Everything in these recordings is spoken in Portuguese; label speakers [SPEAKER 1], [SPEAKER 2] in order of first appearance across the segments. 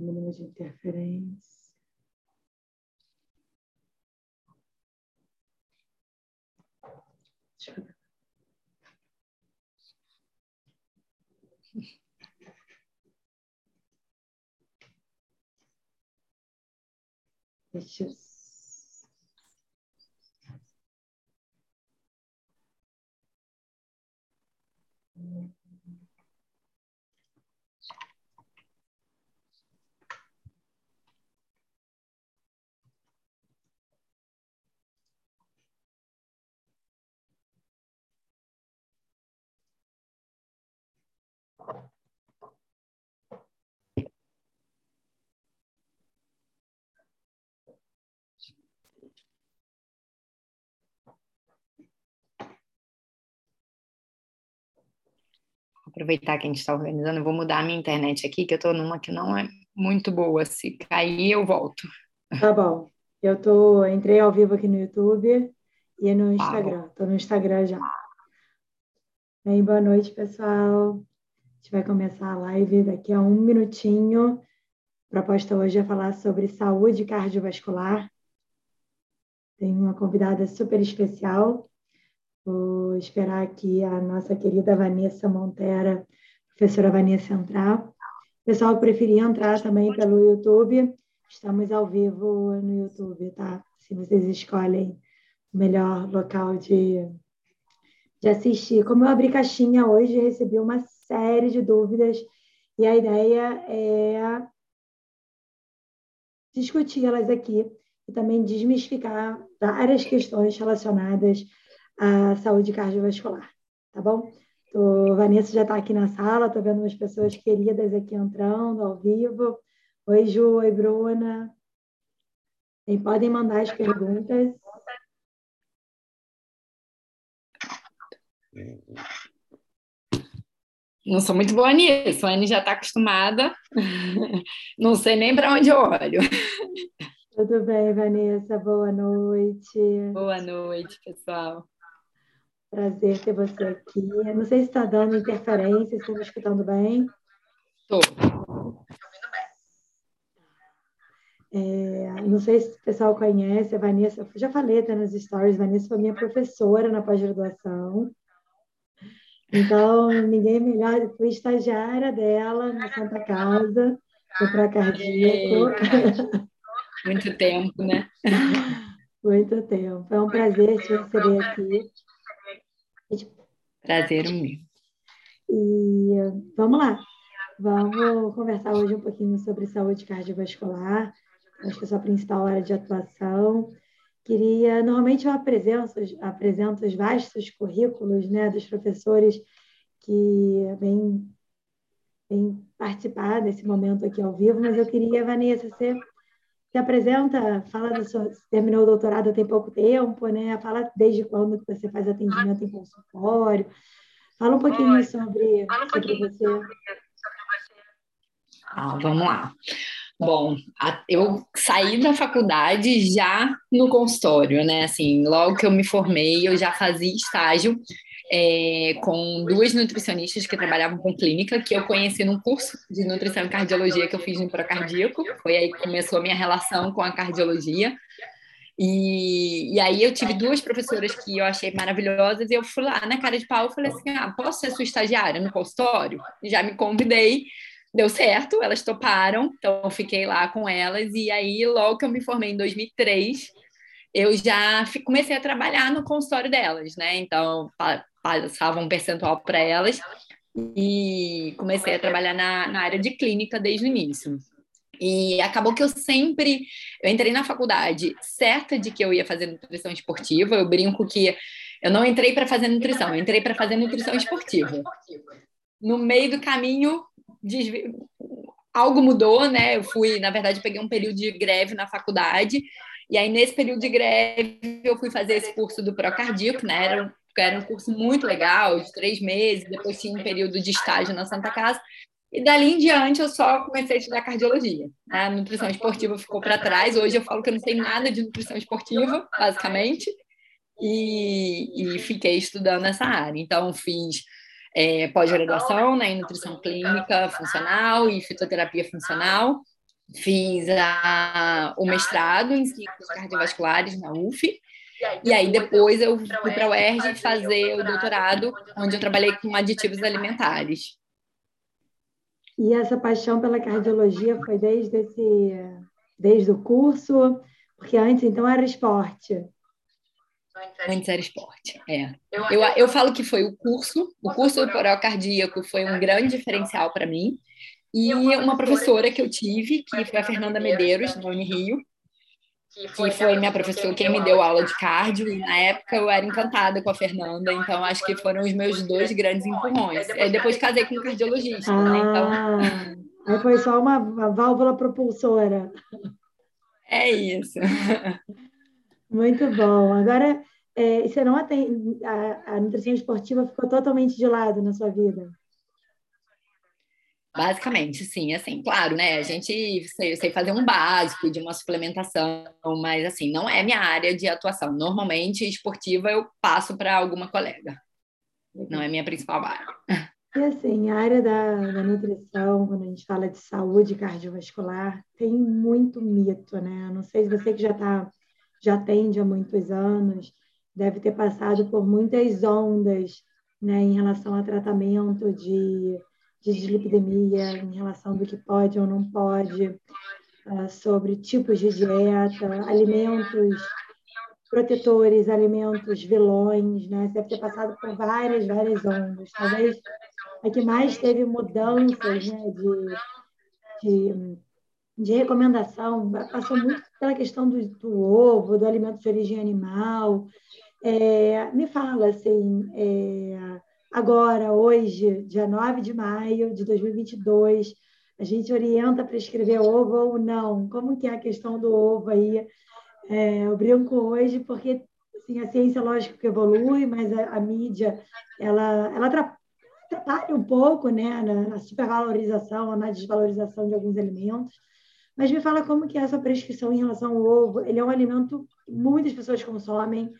[SPEAKER 1] mínimo de interferência. Deixa eu
[SPEAKER 2] aproveitar que a gente está organizando, eu vou mudar a minha internet aqui, que eu estou numa que não é muito boa. Se cair, eu volto.
[SPEAKER 1] Tá bom. Eu tô, entrei ao vivo aqui no YouTube e no tá Instagram. Estou no Instagram já. Bem, boa noite, pessoal. A gente vai começar a live daqui a um minutinho. A proposta hoje é falar sobre saúde cardiovascular. Tem uma convidada super especial, Vou esperar aqui a nossa querida Vanessa Montera, professora Vanessa entrar. Pessoal que preferir entrar também pelo YouTube, estamos ao vivo no YouTube, tá? Se vocês escolhem o melhor local de, de assistir. Como eu abri caixinha hoje, recebi uma série de dúvidas e a ideia é discutir elas aqui e também desmistificar várias questões relacionadas a saúde cardiovascular, tá bom? Tô, Vanessa já está aqui na sala, estou vendo umas pessoas queridas aqui entrando ao vivo. Oi, Ju, oi, Bruna. E podem mandar as perguntas.
[SPEAKER 2] Não sou muito boa nisso, a Anne já está acostumada. Não sei nem para onde eu olho.
[SPEAKER 1] Tudo bem, Vanessa? Boa noite.
[SPEAKER 2] Boa noite, pessoal.
[SPEAKER 1] Prazer ter você aqui. Eu não sei se está dando interferência, se me escutando bem.
[SPEAKER 2] Estou.
[SPEAKER 1] É, não sei se o pessoal conhece a Vanessa, já falei até nos stories, Vanessa foi minha professora na pós-graduação. Então, ninguém melhor, fui estagiária dela na Santa Casa, do Procardíaco.
[SPEAKER 2] Muito tempo, né?
[SPEAKER 1] Muito tempo. É um prazer te receber aqui.
[SPEAKER 2] Prazer o meu.
[SPEAKER 1] E vamos lá. Vamos conversar hoje um pouquinho sobre saúde cardiovascular. Acho que é a sua principal área de atuação. Queria, normalmente eu apresento, apresento os vastos currículos né, dos professores que vêm, vêm participar desse momento aqui ao vivo, mas eu queria, Vanessa, você se apresenta, fala da sua, terminou o doutorado tem pouco tempo, né? Fala desde quando que você faz atendimento em consultório. Fala um pouquinho sobre, um pouquinho sobre você.
[SPEAKER 2] Ah, vamos lá. Bom, eu saí da faculdade já no consultório, né? Assim, logo que eu me formei, eu já fazia estágio é, com duas nutricionistas que trabalhavam com clínica, que eu conheci num curso de nutrição e cardiologia que eu fiz no Procardíaco. Foi aí que começou a minha relação com a cardiologia. E, e aí eu tive duas professoras que eu achei maravilhosas e eu fui lá na cara de pau e falei assim, ah, posso ser sua estagiária no consultório? Já me convidei, deu certo, elas toparam, então eu fiquei lá com elas e aí logo que eu me formei em 2003, eu já comecei a trabalhar no consultório delas, né? Então, passava um percentual para elas e comecei a trabalhar na, na área de clínica desde o início. E acabou que eu sempre. Eu entrei na faculdade certa de que eu ia fazer nutrição esportiva. Eu brinco que eu não entrei para fazer nutrição, eu entrei para fazer nutrição esportiva. No meio do caminho, desvi... algo mudou, né? Eu fui, na verdade, peguei um período de greve na faculdade. E aí, nesse período de greve, eu fui fazer esse curso do Procardíaco, né? Era era um curso muito legal, de três meses, depois tinha um período de estágio na Santa Casa, e dali em diante eu só comecei a estudar cardiologia. Né? A nutrição esportiva ficou para trás, hoje eu falo que eu não sei nada de nutrição esportiva, basicamente, e, e fiquei estudando essa área. Então, fiz é, pós-graduação né, em nutrição clínica funcional e fitoterapia funcional, Fiz a, o mestrado em ciclos cardiovasculares na UF, e aí depois eu fui para a UERJ fazer o doutorado, onde eu trabalhei com aditivos alimentares.
[SPEAKER 1] E essa paixão pela cardiologia foi desde esse, desde o curso, porque antes então era esporte.
[SPEAKER 2] Antes era esporte, é. Eu, eu falo que foi o curso, o curso do coral cardíaco foi um grande diferencial para mim. E uma professora que eu tive, que foi a Fernanda Medeiros, da Unirio, que foi minha professora quem me deu aula de cardio, e na época eu era encantada com a Fernanda, então acho que foram os meus dois grandes empurrões. Aí depois casei com um cardiologista,
[SPEAKER 1] ah,
[SPEAKER 2] né? Então...
[SPEAKER 1] Aí foi só uma, uma válvula propulsora.
[SPEAKER 2] É isso.
[SPEAKER 1] Muito bom. Agora, é, você não atende, a, a nutrição esportiva ficou totalmente de lado na sua vida?
[SPEAKER 2] Basicamente, sim, assim, claro, né? A gente sei, sei, fazer um básico de uma suplementação, mas assim, não é minha área de atuação. Normalmente, esportiva eu passo para alguma colega. Não é minha principal área.
[SPEAKER 1] E assim, a área da, da nutrição, quando a gente fala de saúde cardiovascular, tem muito mito, né? Não sei se você que já tá, já atende há muitos anos, deve ter passado por muitas ondas, né, em relação a tratamento de de dislipidemia em relação do que pode ou não pode, uh, sobre tipos de dieta, alimentos protetores, alimentos vilões, né? Você deve ter passado por várias, várias ondas. Talvez a que mais teve mudanças né, de, de, de recomendação passou muito pela questão do, do ovo, do alimento de origem animal. É, me fala, assim, é, Agora, hoje, dia 9 de maio de 2022, a gente orienta para escrever ovo ou não. Como que é a questão do ovo aí? É, eu brinco hoje porque assim, a ciência, lógico que evolui, mas a, a mídia, ela, ela atrapalha um pouco né, na, na supervalorização, na desvalorização de alguns alimentos. Mas me fala como que é essa prescrição em relação ao ovo. Ele é um alimento que muitas pessoas consomem,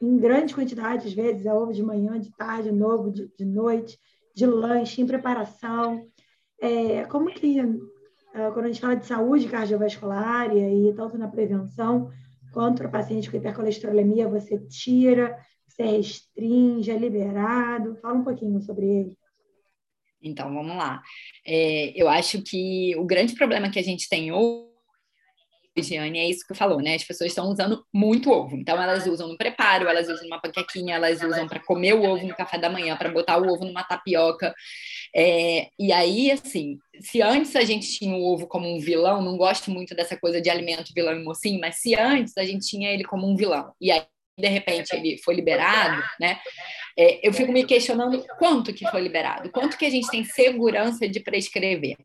[SPEAKER 1] em grandes quantidades, às vezes, é ovo de manhã, de tarde, novo, de, de noite, de lanche, em preparação. É, como que, ah, quando a gente fala de saúde cardiovascular e tanto na prevenção quanto para paciente com hipercolesterolemia, você tira, você restringe, é liberado? Fala um pouquinho sobre ele.
[SPEAKER 2] Então, vamos lá. É, eu acho que o grande problema que a gente tem hoje Giane, é isso que falou, né? As pessoas estão usando muito ovo. Então, elas usam no preparo, elas usam numa panquequinha, elas usam para comer o ovo no café da manhã, para botar o ovo numa tapioca. É, e aí, assim, se antes a gente tinha o ovo como um vilão, não gosto muito dessa coisa de alimento vilão e mocinho, mas se antes a gente tinha ele como um vilão, e aí, de repente, ele foi liberado, né? É, eu fico me questionando quanto que foi liberado, quanto que a gente tem segurança de prescrever.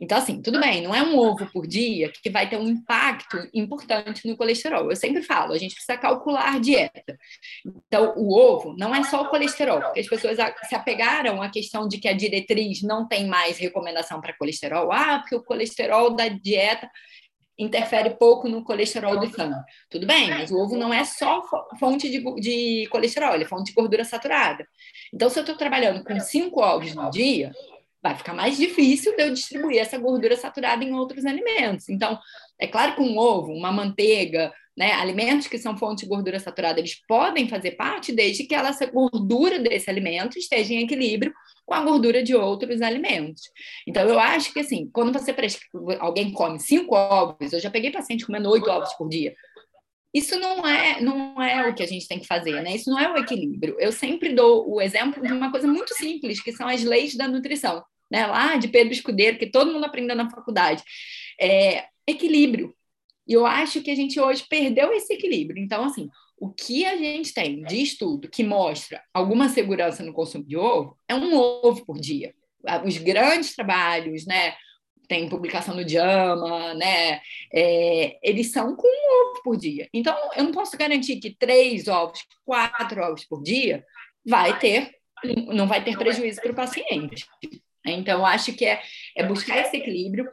[SPEAKER 2] Então, assim, tudo bem, não é um ovo por dia que vai ter um impacto importante no colesterol. Eu sempre falo, a gente precisa calcular dieta. Então, o ovo não é só o colesterol, porque as pessoas se apegaram à questão de que a diretriz não tem mais recomendação para colesterol. Ah, porque o colesterol da dieta interfere pouco no colesterol do sangue. Tudo bem, mas o ovo não é só fonte de, de colesterol, ele é fonte de gordura saturada. Então, se eu estou trabalhando com cinco ovos no dia, vai ficar mais difícil de eu distribuir essa gordura saturada em outros alimentos. Então, é claro que um ovo, uma manteiga, né, alimentos que são fonte de gordura saturada, eles podem fazer parte desde que essa gordura desse alimento esteja em equilíbrio com a gordura de outros alimentos. Então, eu acho que, assim, quando você prescreve, alguém come cinco ovos, eu já peguei paciente comendo oito ovos por dia, isso não é, não é o que a gente tem que fazer, né? Isso não é o equilíbrio. Eu sempre dou o exemplo de uma coisa muito simples, que são as leis da nutrição né, lá de Pedro Escudeiro, que todo mundo aprendeu na faculdade. É, equilíbrio. E eu acho que a gente hoje perdeu esse equilíbrio. Então, assim, o que a gente tem de estudo que mostra alguma segurança no consumo de ovo é um ovo por dia. Os grandes trabalhos, né? Tem publicação no JAMA, né? É, eles são com um ovo por dia. Então, eu não posso garantir que três ovos, quatro ovos por dia vai ter, não vai ter prejuízo para o paciente. Então, acho que é, é buscar esse equilíbrio.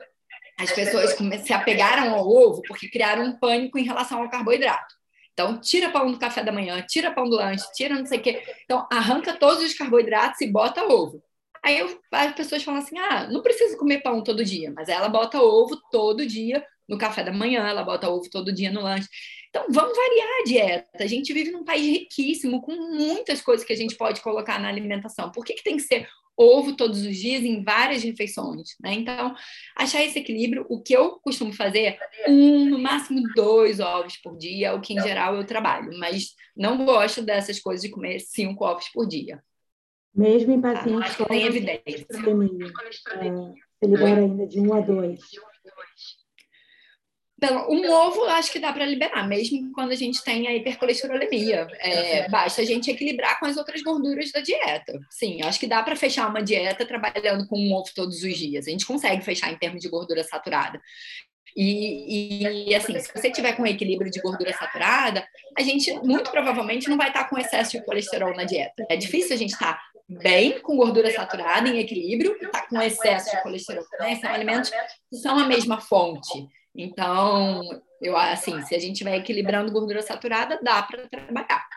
[SPEAKER 2] As pessoas se apegaram ao ovo porque criaram um pânico em relação ao carboidrato. Então, tira pão do café da manhã, tira pão do lanche, tira não sei o quê. Então, arranca todos os carboidratos e bota ovo. Aí eu, as pessoas falam assim: ah, não preciso comer pão todo dia, mas ela bota ovo todo dia no café da manhã, ela bota ovo todo dia no lanche. Então, vamos variar a dieta. A gente vive num país riquíssimo, com muitas coisas que a gente pode colocar na alimentação. Por que, que tem que ser ovo todos os dias em várias refeições? Né? Então, achar esse equilíbrio, o que eu costumo fazer, um, no máximo dois ovos por dia, o que em geral eu trabalho, mas não gosto dessas coisas de comer cinco ovos por dia.
[SPEAKER 1] Mesmo em pacientes
[SPEAKER 2] com evidência.
[SPEAKER 1] É, você libera ainda de um a dois.
[SPEAKER 2] Então, um ovo acho que dá para liberar, mesmo quando a gente tem a hipercolesterolemia. É, basta a gente equilibrar com as outras gorduras da dieta. Sim, acho que dá para fechar uma dieta trabalhando com um ovo todos os dias. A gente consegue fechar em termos de gordura saturada. E, e, assim, se você tiver com equilíbrio de gordura saturada, a gente muito provavelmente não vai estar com excesso de colesterol na dieta. É difícil a gente estar bem com gordura saturada em equilíbrio e estar com excesso de colesterol. Né? São alimentos que são a mesma fonte. Então, eu assim, se a gente estiver equilibrando gordura saturada, dá para trabalhar.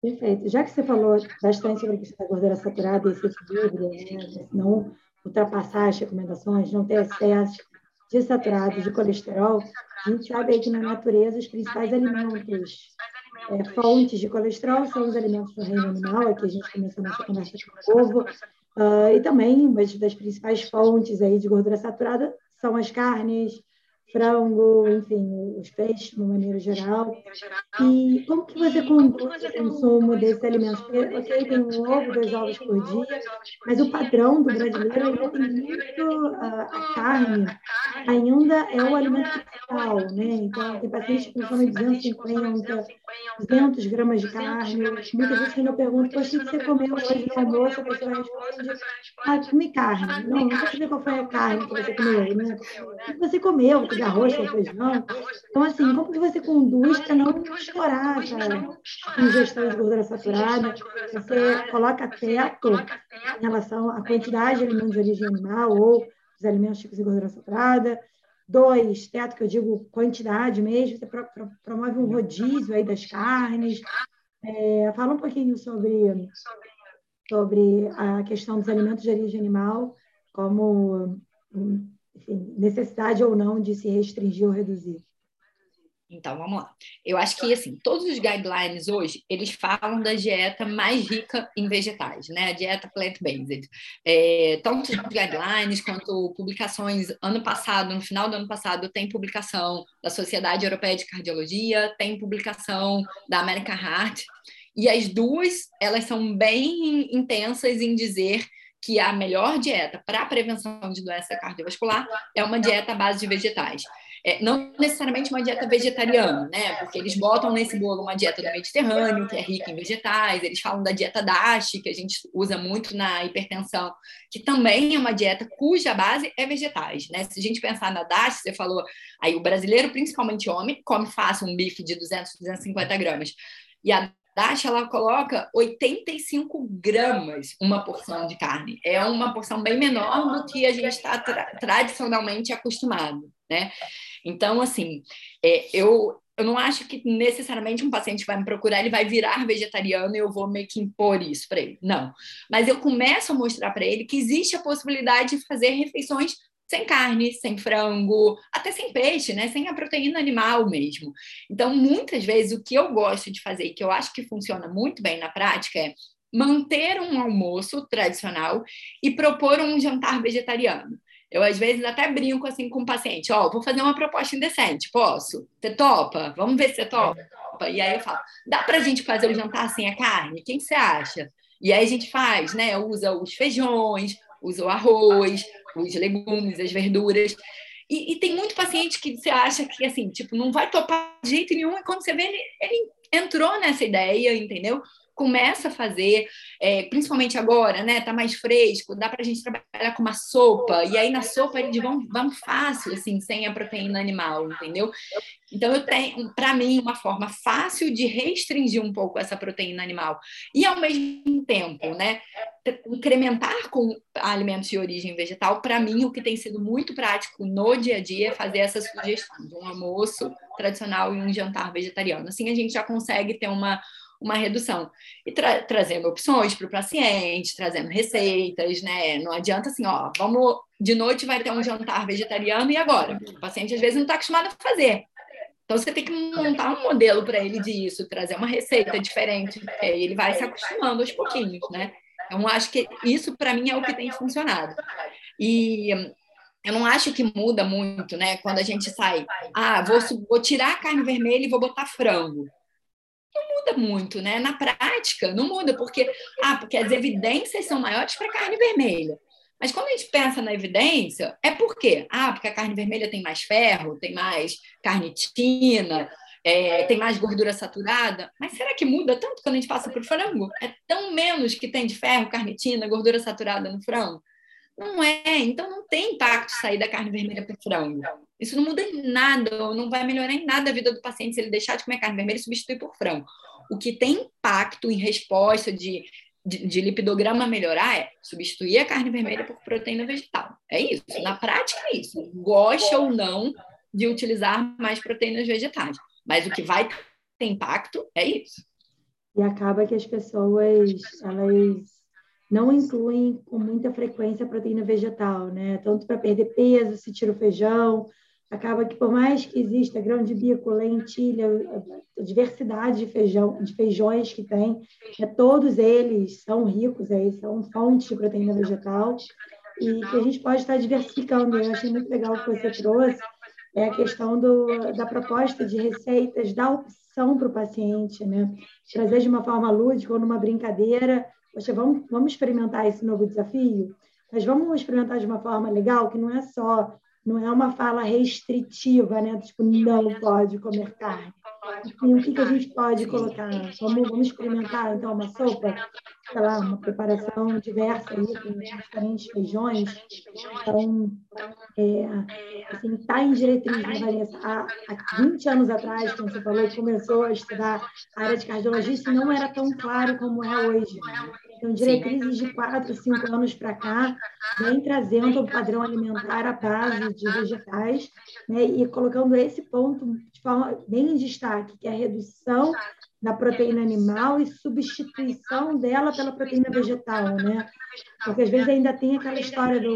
[SPEAKER 1] Perfeito. Já que você falou bastante sobre a questão da gordura saturada e esse equilíbrio, né? não ultrapassar as recomendações, não ter excesso de saturados, de colesterol, a gente sabe aí que na natureza os principais alimentos é, fontes de colesterol são os alimentos do reino animal, aqui a gente começou nossa conversa com o ovo, uh, e também uma das principais fontes aí de gordura saturada são as carnes, frango, enfim, os peixes de uma maneira geral. E como que você conduz o consumo desses alimentos? Porque, ok, tem um ovo, dois ovos por dia, mas o padrão do brasileiro ainda tem muito a, carne, ainda é o alimento principal, né? Então, tem pacientes que consomem 250, 200 gramas de carne. Muitas vezes quando eu pergunto, poxa, o que você comeu hoje no almoço? A pessoa responde, ah, comi carne. Não, não quero saber qual foi a carne que você comeu, né? O que você comeu? Arroz com feijão. Então, assim, como que você conduz para não estourar a ingestão de gordura saturada? Você coloca teto em relação à quantidade de alimentos de origem animal ou os alimentos ricos em gordura saturada. Dois, teto, que eu digo quantidade mesmo, você promove um rodízio aí das carnes. É, fala um pouquinho sobre, sobre a questão dos alimentos de origem animal, como necessidade ou não de se restringir ou reduzir?
[SPEAKER 2] Então, vamos lá. Eu acho que, assim, todos os guidelines hoje, eles falam da dieta mais rica em vegetais, né? A dieta plant-based. É, tanto os guidelines quanto publicações. Ano passado, no final do ano passado, tem publicação da Sociedade Europeia de Cardiologia, tem publicação da American Heart. E as duas, elas são bem intensas em dizer que a melhor dieta para a prevenção de doença cardiovascular é uma dieta à base de vegetais. É, não necessariamente uma dieta vegetariana, né? Porque eles botam nesse bolo uma dieta do Mediterrâneo, que é rica em vegetais, eles falam da dieta DASH, que a gente usa muito na hipertensão, que também é uma dieta cuja base é vegetais, né? Se a gente pensar na DASH, você falou, aí o brasileiro, principalmente homem, come fácil um bife de 200, 250 gramas. E a Dasha, ela coloca 85 gramas uma porção de carne. É uma porção bem menor do que a gente está tra tradicionalmente acostumado, né? Então, assim, é, eu, eu não acho que necessariamente um paciente vai me procurar, ele vai virar vegetariano e eu vou meio que impor isso para ele. Não. Mas eu começo a mostrar para ele que existe a possibilidade de fazer refeições sem carne, sem frango, até sem peixe, né? Sem a proteína animal mesmo. Então, muitas vezes, o que eu gosto de fazer e que eu acho que funciona muito bem na prática é manter um almoço tradicional e propor um jantar vegetariano. Eu, às vezes, até brinco assim com o paciente: Ó, oh, vou fazer uma proposta indecente, posso? Você topa? Vamos ver se você topa. E aí eu falo: dá para a gente fazer o jantar sem a carne? Quem você acha? E aí a gente faz, né? Usa os feijões, usa o arroz, os legumes, as verduras. E, e, tem muito paciente que você acha que, assim, tipo, não vai topar de jeito nenhum, e quando você vê, ele, ele entrou nessa ideia, entendeu? Começa a fazer, é, principalmente agora, né? Tá mais fresco, dá para a gente trabalhar com uma sopa, e aí na sopa eles vão, vão fácil, assim, sem a proteína animal, entendeu? Então, eu tenho, para mim, uma forma fácil de restringir um pouco essa proteína animal. E, ao mesmo tempo, né, incrementar com alimentos de origem vegetal, para mim, o que tem sido muito prático no dia a dia é fazer essa sugestão de um almoço tradicional e um jantar vegetariano. Assim, a gente já consegue ter uma, uma redução. E tra trazendo opções para o paciente, trazendo receitas, né? Não adianta assim, ó, vamos, de noite vai ter um jantar vegetariano e agora? O paciente às vezes não está acostumado a fazer. Então você tem que montar um modelo para ele disso, trazer uma receita diferente, porque aí ele vai se acostumando aos pouquinhos, né? Então acho que isso para mim é o que tem funcionado. E eu não acho que muda muito, né? Quando a gente sai, ah, vou, vou tirar a carne vermelha e vou botar frango. Muda muito, né? Na prática, não muda, porque, ah, porque as evidências são maiores para carne vermelha. Mas quando a gente pensa na evidência, é por quê? Ah, porque a carne vermelha tem mais ferro, tem mais carnitina, é, tem mais gordura saturada. Mas será que muda tanto quando a gente passa para o frango? É tão menos que tem de ferro, carnitina, gordura saturada no frango? Não é. Então não tem impacto sair da carne vermelha para o frango. Isso não muda em nada, não vai melhorar em nada a vida do paciente se ele deixar de comer carne vermelha e substituir por frango. O que tem impacto em resposta de de, de, lipidograma melhorar é substituir a carne vermelha por proteína vegetal. É isso. Na prática, é isso. Goste ou não de utilizar mais proteínas vegetais. Mas o que vai ter impacto é isso.
[SPEAKER 1] E acaba que as pessoas elas não incluem com muita frequência a proteína vegetal, né? Tanto para perder peso, se tira o feijão, acaba que por mais que exista grão de bico, lentilha, diversidade de feijão, de feijões que tem, é, todos eles são ricos aí, são fontes de proteína vegetal e que a gente pode estar diversificando. Eu achei muito legal o que você trouxe, é a questão do, da proposta de receitas, da opção para o paciente, né? Trazer de uma forma lúdica ou numa brincadeira, poxa, vamos, vamos experimentar esse novo desafio, mas vamos experimentar de uma forma legal, que não é só não é uma fala restritiva, né? Tipo, não pode comer carne. Enfim, o que, que a gente pode colocar? Vamos, vamos experimentar, então, uma sopa, sei lá, uma preparação diversa aí, com diferentes feijões. Então, é, assim, está em diretriz, né, Vanessa? Há, há 20 anos atrás, quando você falou que começou a estudar a área de cardiologia, isso não era tão claro como é hoje. Então, diretrizes de 4, 5 anos para cá, vem trazendo o padrão alimentar à base de vegetais né, e colocando esse ponto de forma bem em destaque, que é a redução da proteína animal e substituição dela pela proteína vegetal, né? Porque às vezes ainda tem aquela história do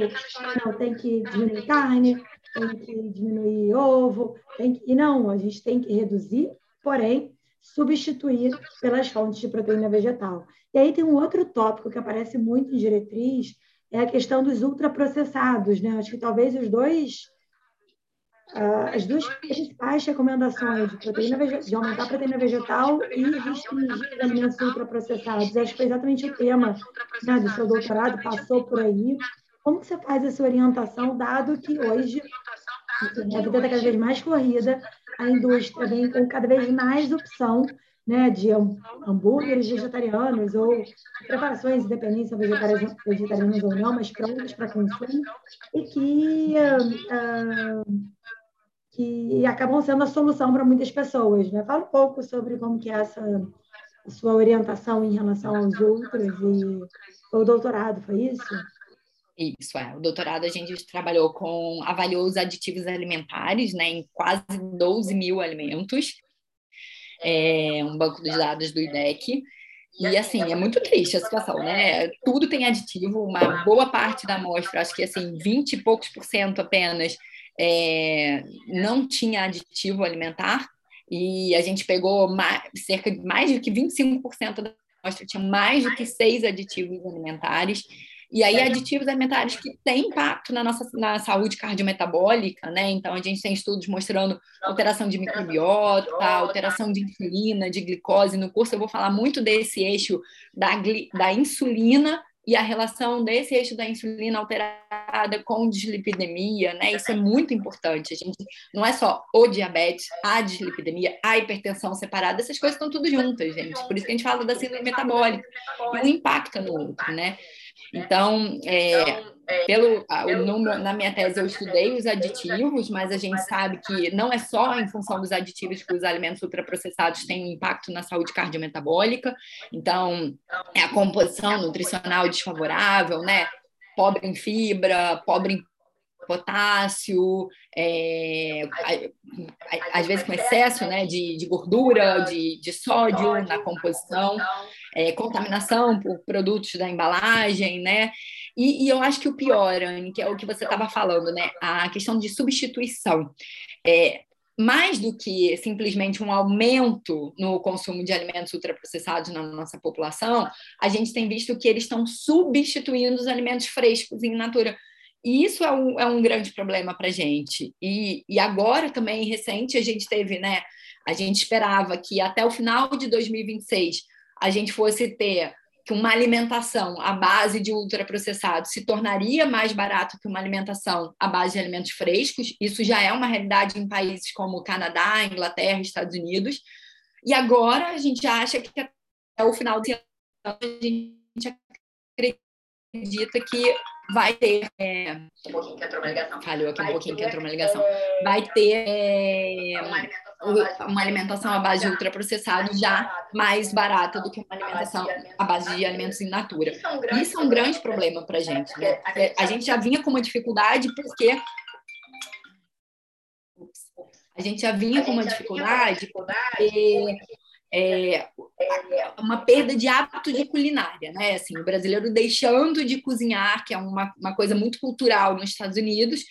[SPEAKER 1] não, tem que diminuir carne, tem que diminuir ovo, tem que... e não, a gente tem que reduzir, porém substituir pelas fontes de proteína vegetal. E aí tem um outro tópico que aparece muito em diretriz, é a questão dos ultraprocessados, né? Acho que talvez os dois uh, as duas principais recomendações de proteína de aumentar a proteína vegetal e restringir os alimentos ultraprocessados. Acho que foi exatamente o tema né, do seu doutorado, passou por aí. Como que você faz essa orientação, dado que hoje enfim, a vida está cada vez mais corrida, a indústria vem com cada vez mais opção né, de hambúrgueres vegetarianos ou preparações independentes, vegetarianas, vegetarianas ou não, mas prontas para consumo, e que, uh, que acabam sendo a solução para muitas pessoas. Né? Fala um pouco sobre como que é essa sua orientação em relação aos outros e o doutorado, foi isso?
[SPEAKER 2] Isso, é. O doutorado a gente trabalhou com, avaliou os aditivos alimentares, né, em quase 12 mil alimentos, é, um banco de dados do IDEC. E assim, é muito triste a situação, né? Tudo tem aditivo, uma boa parte da amostra, acho que assim, 20 e poucos por cento apenas, é, não tinha aditivo alimentar, e a gente pegou mais, cerca de mais do que 25% da amostra tinha mais do que seis aditivos alimentares. E aí, aditivos alimentares que têm impacto na nossa na saúde cardiometabólica, né? Então, a gente tem estudos mostrando alteração de microbiota, alteração de insulina, de glicose. No curso, eu vou falar muito desse eixo da, da insulina e a relação desse eixo da insulina alterada com dislipidemia, né? Isso é muito importante. A gente não é só o diabetes, a dislipidemia, a hipertensão separada, essas coisas estão tudo juntas, gente. Por isso que a gente fala da síndrome metabólica e um impacta no outro, né? Então, é, então, é, pelo, no, na minha tese eu estudei os aditivos, mas a gente sabe que não é só em função dos aditivos que os alimentos ultraprocessados têm um impacto na saúde cardiometabólica. Então, é a composição nutricional desfavorável, né? Pobre em fibra, pobre em potássio, é, às vezes com excesso né, de, de gordura, de, de sódio na composição, é, contaminação por produtos da embalagem, né? E, e, eu acho que o pior, Anne, que é o que você estava falando, né? A questão de substituição. É, mais do que simplesmente um aumento no consumo de alimentos ultraprocessados na nossa população, a gente tem visto que eles estão substituindo os alimentos frescos em natura. E isso é um, é um grande problema para a gente. E, e agora também, recente, a gente teve, né? A gente esperava que até o final de 2026 a gente fosse ter que uma alimentação à base de ultraprocessados se tornaria mais barato que uma alimentação à base de alimentos frescos. Isso já é uma realidade em países como Canadá, Inglaterra, Estados Unidos. E agora a gente acha que até o final de ano a gente acredita que vai ter. É... Um pouquinho que entrou uma ligação. Falhou aqui um pouquinho que entrou uma ligação. Vai ter. É uma alimentação à base de ultraprocessado já mais barata do que uma alimentação à base de alimentos in natura. Isso é um grande problema para a gente. Né? A gente já vinha com uma dificuldade porque a gente já vinha com uma dificuldade porque é, uma perda de hábito de culinária, né? Assim, o brasileiro deixando de cozinhar, que é uma, uma coisa muito cultural nos Estados Unidos,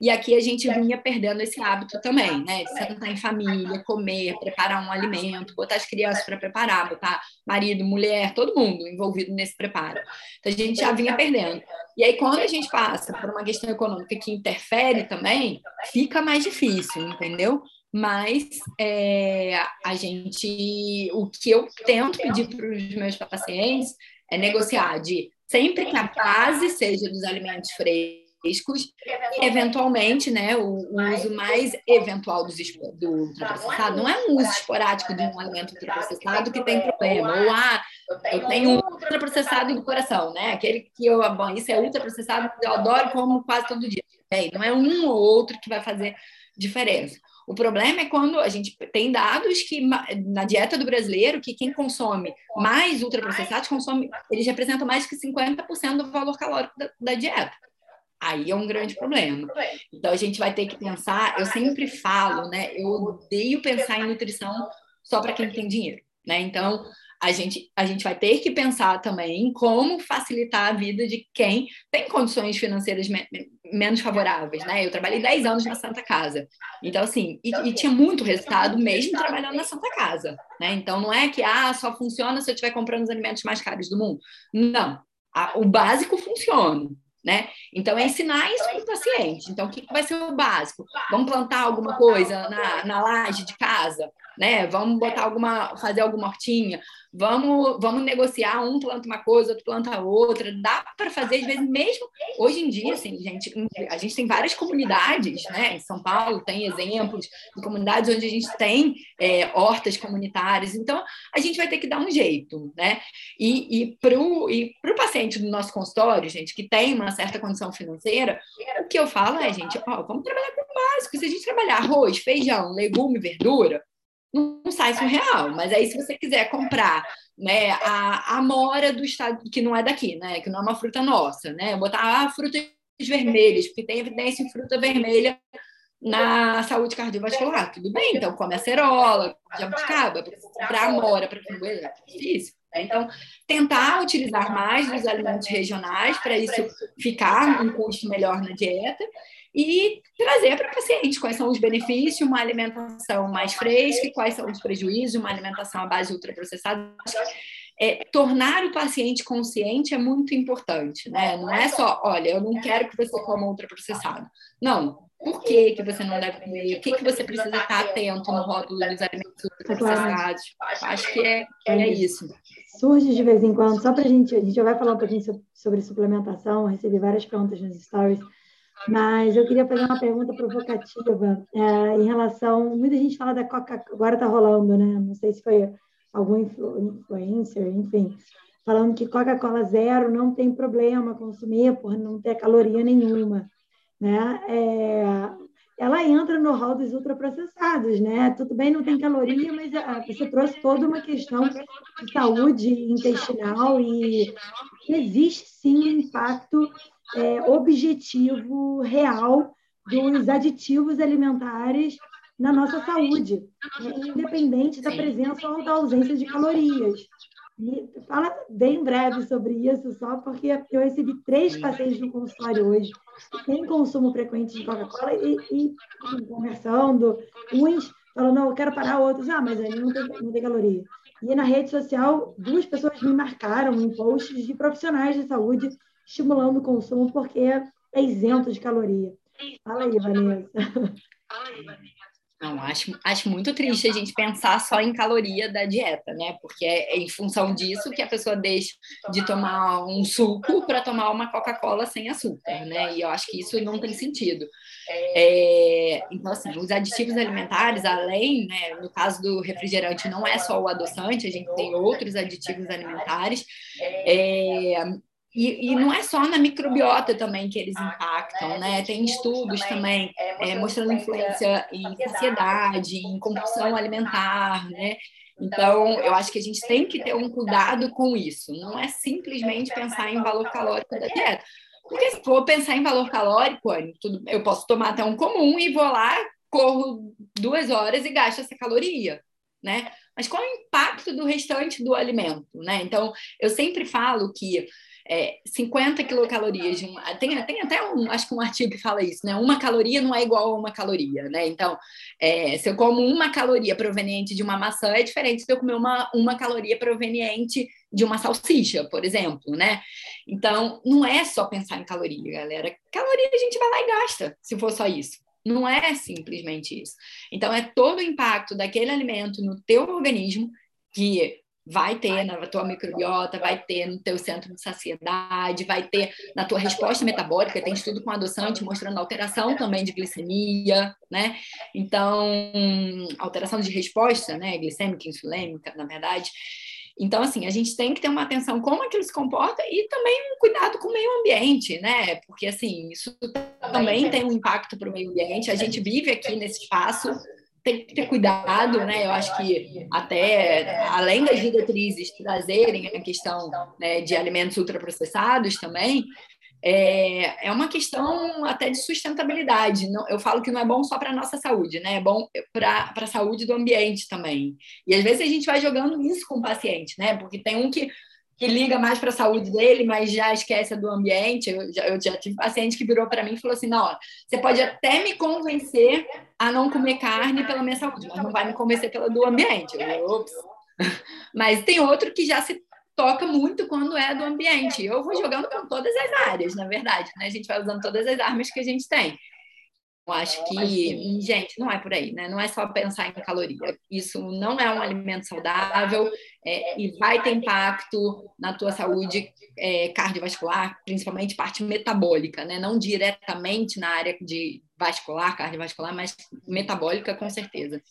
[SPEAKER 2] e aqui a gente vinha perdendo esse hábito também, né? De sentar em família, comer, preparar um alimento, botar as crianças para preparar, botar marido, mulher, todo mundo envolvido nesse preparo. Então a gente já vinha perdendo. E aí, quando a gente passa por uma questão econômica que interfere também, fica mais difícil, entendeu? Mas é, a gente, o que eu tento pedir para os meus pacientes é negociar de sempre que a base seja dos alimentos frescos e, eventualmente, né, o, o uso mais eventual do, do ultraprocessado não é um uso esporádico de um alimento ultraprocessado que tem problema, ou ah, eu tenho um ultraprocessado do coração, né, aquele que eu, bom, isso é ultraprocessado, eu adoro como quase todo dia. Bem, não é um ou outro que vai fazer diferença. O problema é quando a gente tem dados que na dieta do brasileiro que quem consome mais ultraprocessados consome, eles representam mais que 50% do valor calórico da, da dieta. Aí é um grande problema. Então a gente vai ter que pensar, eu sempre falo, né? Eu odeio pensar em nutrição só para quem tem dinheiro, né? Então a gente, a gente vai ter que pensar também em como facilitar a vida de quem tem condições financeiras me menos favoráveis, né? Eu trabalhei 10 anos na Santa Casa. Então, assim, e, e, tinha muito resultado mesmo trabalhando na Santa Casa, né? Então, não é que, ah, só funciona se eu estiver comprando os alimentos mais caros do mundo. Não. A, o básico funciona, né? Então, é ensinar isso para o paciente. Então, o que vai ser o básico? Vamos plantar alguma coisa na, na laje de casa? Né? Vamos botar alguma, fazer alguma hortinha, vamos, vamos negociar, um planta uma coisa, outro planta outra. Dá para fazer, às vezes, mesmo hoje em dia, assim, gente, a gente tem várias comunidades, né? Em São Paulo tem exemplos de comunidades onde a gente tem é, hortas comunitárias, então a gente vai ter que dar um jeito, né? E, e para o paciente do nosso consultório, gente, que tem uma certa condição financeira, o que eu falo é, gente, ó, vamos trabalhar com o básico. Se a gente trabalhar arroz, feijão, legume, verdura, não sai surreal. Mas aí, se você quiser comprar né, a amora do estado, que não é daqui, né, que não é uma fruta nossa, né, botar ah, frutas vermelhas, porque tem evidência em fruta vermelha na saúde cardiovascular. Tudo bem, então come acerola, jabuticaba, comprar amora para framboesa é difícil. Né? Então, tentar utilizar mais dos alimentos regionais para isso ficar um custo melhor na dieta e trazer para o paciente quais são os benefícios, uma alimentação mais fresca e quais são os prejuízos, uma alimentação à base ultraprocessada. É, tornar o paciente consciente é muito importante, né? Não é só, olha, eu não quero que você coma ultraprocessado. Não, por que, que você não deve comer? O que, que você precisa estar atento no rótulo dos alimentos ultraprocessados? Acho que é, é isso.
[SPEAKER 1] Surge de vez em quando, só para a gente, a gente já vai falar um pouquinho sobre suplementação, recebi várias perguntas nos stories, mas eu queria fazer uma pergunta provocativa é, em relação. Muita gente fala da Coca, agora está rolando, né? Não sei se foi algum influencer, enfim, falando que Coca-Cola zero não tem problema consumir por não ter caloria nenhuma, né? É, ela entra no rol dos ultraprocessados, né? Tudo bem, não tem caloria, mas ah, você trouxe toda uma questão de saúde intestinal e existe sim um impacto é, objetivo real dos aditivos alimentares na nossa saúde, independente da presença ou da ausência de calorias. E fala bem breve sobre isso, só porque eu recebi três pacientes no consultório hoje têm consumo frequente de Coca-Cola e, e, conversando, uns falando, não, eu quero parar, outros, ah, mas ele não tem, não tem caloria. E na rede social, duas pessoas me marcaram em posts de profissionais de saúde estimulando o consumo porque é isento de caloria. Fala aí, Vanessa. Fala aí,
[SPEAKER 2] Vanessa. Não, acho, acho muito triste a gente pensar só em caloria da dieta, né? Porque é, é em função disso que a pessoa deixa de tomar um suco para tomar uma Coca-Cola sem açúcar, né? E eu acho que isso não tem sentido. É, então, assim, os aditivos alimentares, além, né, no caso do refrigerante, não é só o adoçante, a gente tem outros aditivos alimentares. É, e, e, não é só na microbiota também que eles impactam, né? Tem estudos também é, mostrando influência em saciedade, em compulsão alimentar, né? Então, eu acho que a gente tem que ter um cuidado com isso. Não é simplesmente pensar em valor calórico da dieta. Porque se for pensar em valor calórico, eu posso tomar até um comum e vou lá, corro duas horas e gasto essa caloria, né? Mas qual é o impacto do restante do alimento, né? Então, eu sempre falo que é, 50 quilocalorias de um, tem, tem até um, acho que um artigo que fala isso, né? Uma caloria não é igual a uma caloria, né? Então, é, se eu como uma caloria proveniente de uma maçã, é diferente se eu comer uma, uma caloria proveniente de uma salsicha, por exemplo, né? Então, não é só pensar em caloria, galera. Caloria a gente vai lá e gasta, se for só isso. Não é simplesmente isso. Então, é todo o impacto daquele alimento no teu organismo que vai ter na tua microbiota, vai ter no teu centro de saciedade, vai ter na tua resposta metabólica, tem estudo com adoçante mostrando alteração também de glicemia, né? Então, alteração de resposta, né, glicêmica, insulêmica, na verdade. Então, assim, a gente tem que ter uma atenção como aquilo se comporta e também um cuidado com o meio ambiente, né? Porque, assim, isso também tem um impacto para o meio ambiente. A gente vive aqui nesse espaço, tem que ter cuidado, né? Eu acho que até além das diretrizes trazerem a questão né, de alimentos ultraprocessados também, é, é uma questão até de sustentabilidade. Não, eu falo que não é bom só para a nossa saúde, né? É bom para a saúde do ambiente também. E às vezes a gente vai jogando isso com o paciente, né? Porque tem um que que liga mais para a saúde dele, mas já esquece do ambiente. Eu já, eu já tive paciente que virou para mim e falou assim: não, você pode até me convencer a não comer carne pela minha saúde, mas não vai me convencer pela do ambiente. Eu, Mas tem outro que já se toca muito quando é do ambiente. Eu vou jogando com todas as áreas, na verdade, né? A gente vai usando todas as armas que a gente tem. Eu acho que, gente, não é por aí, né? Não é só pensar em caloria. Isso não é um alimento saudável é, e vai ter impacto na tua saúde é, cardiovascular, principalmente parte metabólica, né? Não diretamente na área de vascular, cardiovascular, mas metabólica com certeza.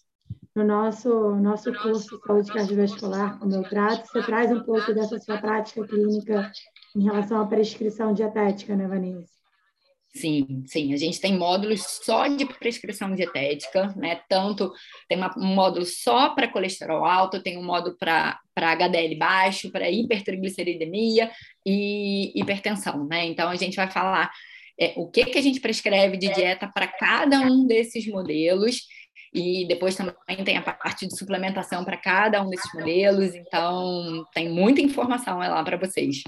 [SPEAKER 1] No nosso, nosso curso de saúde cardiovascular, como eu trato, você traz um pouco dessa sua prática clínica em relação à prescrição dietética, né, Vanessa?
[SPEAKER 2] Sim, sim, a gente tem módulos só de prescrição dietética, né? Tanto tem uma, um módulo só para colesterol alto, tem um módulo para HDL baixo, para hipertrigliceridemia e hipertensão, né? Então a gente vai falar é, o que, que a gente prescreve de dieta para cada um desses modelos e depois também tem a parte de suplementação para cada um desses modelos, então tem muita informação lá para vocês.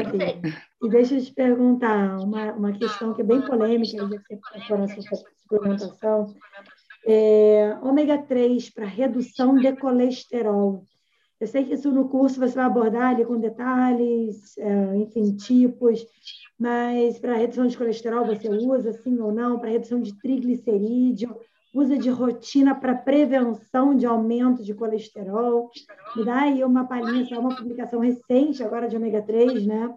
[SPEAKER 2] Aproveita.
[SPEAKER 1] E deixa eu te perguntar uma, uma questão que é bem polêmica, já que você falou nessa suplementação. É, ômega 3 para redução de colesterol. Eu sei que isso no curso você vai abordar ali com detalhes, é, enfim, tipos, mas para redução de colesterol você usa sim ou não? Para redução de triglicerídeo? Usa de rotina para prevenção de aumento de colesterol. Me dá aí uma palhinha, uma publicação recente agora de ômega 3, né?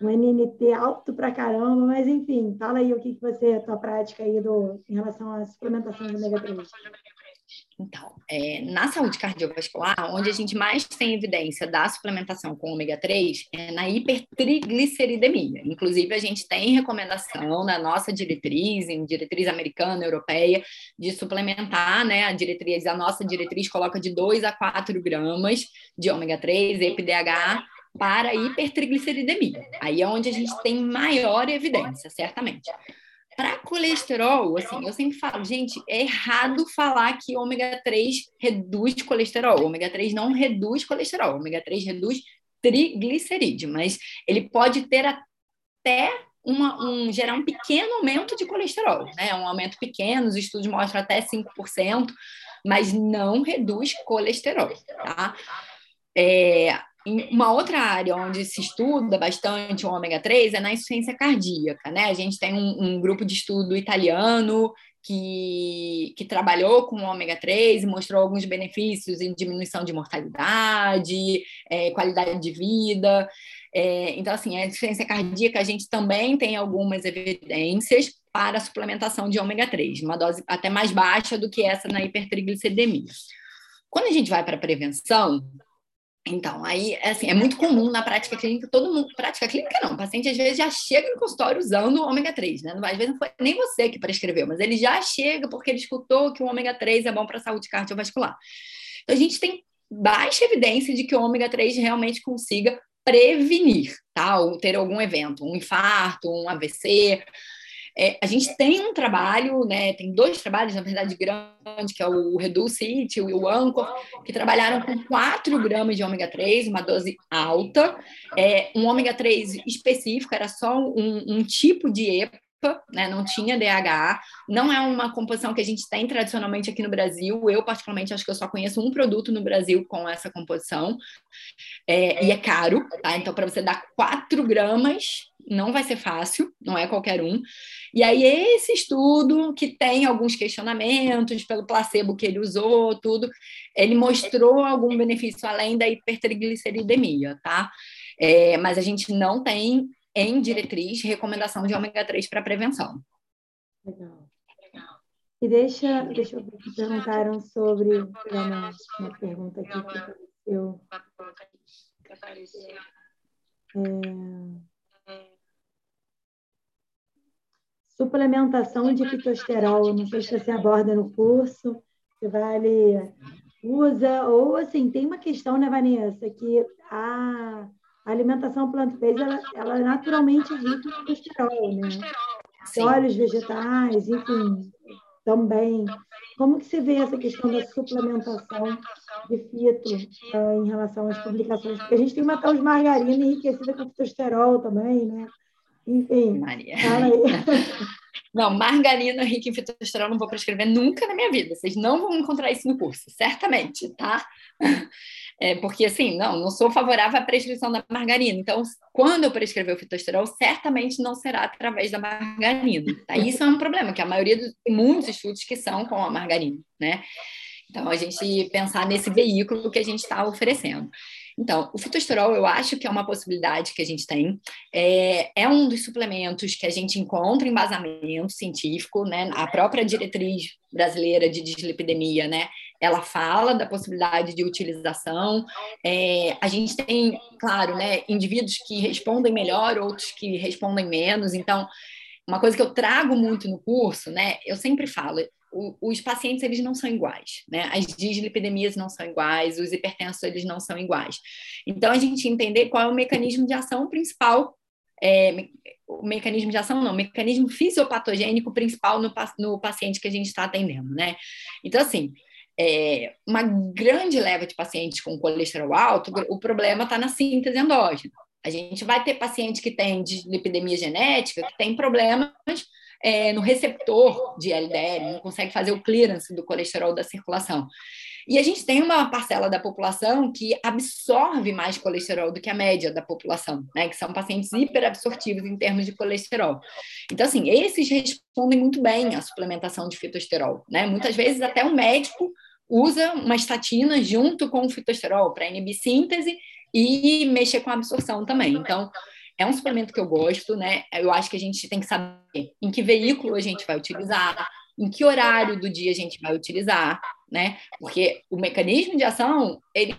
[SPEAKER 1] Um NNT alto para caramba, mas enfim, fala aí o que, que você, a tua prática aí do, em relação à suplementação de ômega 3.
[SPEAKER 2] Então, é, na saúde cardiovascular, onde a gente mais tem evidência da suplementação com ômega 3 é na hipertrigliceridemia. Inclusive, a gente tem recomendação na nossa diretriz, em diretriz americana, europeia, de suplementar, né? A diretriz, a nossa diretriz coloca de 2 a 4 gramas de ômega 3, EPDH, para hipertrigliceridemia. Aí é onde a gente tem maior evidência, certamente. Para colesterol, assim, eu sempre falo, gente, é errado falar que ômega 3 reduz colesterol. ômega 3 não reduz colesterol, ômega 3 reduz triglicerídeo, mas ele pode ter até uma, um, gerar um pequeno aumento de colesterol, né? Um aumento pequeno, os estudos mostram até 5%, mas não reduz colesterol, tá? É, uma outra área onde se estuda bastante o ômega 3 é na insuficiência cardíaca, né? A gente tem um, um grupo de estudo italiano que, que trabalhou com o ômega 3 e mostrou alguns benefícios em diminuição de mortalidade, é, qualidade de vida. É, então, assim, a insuficiência cardíaca, a gente também tem algumas evidências para a suplementação de ômega 3, uma dose até mais baixa do que essa na hipertrigliceridemia. Quando a gente vai para a prevenção, então, aí, assim, é muito comum na prática clínica, todo mundo, prática clínica não, o paciente às vezes já chega no consultório usando o ômega 3, né? Às vezes não foi nem você que prescreveu, mas ele já chega porque ele escutou que o ômega 3 é bom para a saúde cardiovascular. Então, a gente tem baixa evidência de que o ômega 3 realmente consiga prevenir, tá? Ou ter algum evento, um infarto, um AVC, é, a gente tem um trabalho, né, tem dois trabalhos, na verdade, grandes, que é o Reduce It e o Anchor, que trabalharam com 4 gramas de ômega 3, uma dose alta. É, um ômega 3 específico, era só um, um tipo de EPA, né, não tinha DHA, não é uma composição que a gente tem tradicionalmente aqui no Brasil. Eu, particularmente, acho que eu só conheço um produto no Brasil com essa composição, é, e é caro, tá? Então, para você dar 4 gramas, não vai ser fácil, não é qualquer um. E aí, esse estudo, que tem alguns questionamentos pelo placebo que ele usou, tudo, ele mostrou algum benefício além da hipertrigliceridemia, tá? É, mas a gente não tem em diretriz recomendação de ômega 3 para prevenção.
[SPEAKER 1] Legal. E deixa, deixa eu ver que perguntaram sobre uma, uma pergunta aqui que apareceu. É, suplementação de fitosterol, não sei se você aborda no curso, se vale, usa, ou assim, tem uma questão, né, Vanessa, que a alimentação plant-based, ela, ela é naturalmente rica em colesterol, né? Sim. Óleos vegetais, enfim, também. Como que se vê essa questão da suplementação de fito uh, em relação às publicações? Porque a gente tem uma tal de margarina enriquecida com fitosterol também, né? Enfim,
[SPEAKER 2] Maria. fala aí. Não, margarina rica em fitosterol não vou prescrever nunca na minha vida. Vocês não vão encontrar isso no curso, certamente, tá? É, porque, assim, não, não sou favorável à prescrição da margarina. Então, quando eu prescrever o fitosterol, certamente não será através da margarina. Tá? Isso é um problema, que a maioria dos muitos estudos que são com a margarina, né? Então, a gente pensar nesse veículo que a gente está oferecendo. Então, o fitosterol eu acho que é uma possibilidade que a gente tem. É, é um dos suplementos que a gente encontra embasamento científico, né? A própria diretriz brasileira de dislipidemia, né? Ela fala da possibilidade de utilização. É, a gente tem, claro, né, indivíduos que respondem melhor, outros que respondem menos. Então, uma coisa que eu trago muito no curso, né? Eu sempre falo, os pacientes eles não são iguais, né? As dislipidemias não são iguais, os hipertensos eles não são iguais. Então a gente entender qual é o mecanismo de ação principal, é, o mecanismo de ação não, o mecanismo fisiopatogênico principal no, no paciente que a gente está atendendo, né? Então assim, é, uma grande leva de pacientes com colesterol alto, o problema está na síntese endógena. A gente vai ter paciente que tem dislipidemia genética, que tem problemas é, no receptor de LDL, não consegue fazer o clearance do colesterol da circulação. E a gente tem uma parcela da população que absorve mais colesterol do que a média da população, né? Que são pacientes hiperabsortivos em termos de colesterol. Então, assim, esses respondem muito bem à suplementação de fitosterol, né? Muitas vezes até o médico usa uma estatina junto com o fitosterol para inibir síntese e mexer com a absorção também. Então, é um suplemento que eu gosto, né? Eu acho que a gente tem que saber em que veículo a gente vai utilizar, em que horário do dia a gente vai utilizar, né? Porque o mecanismo de ação, ele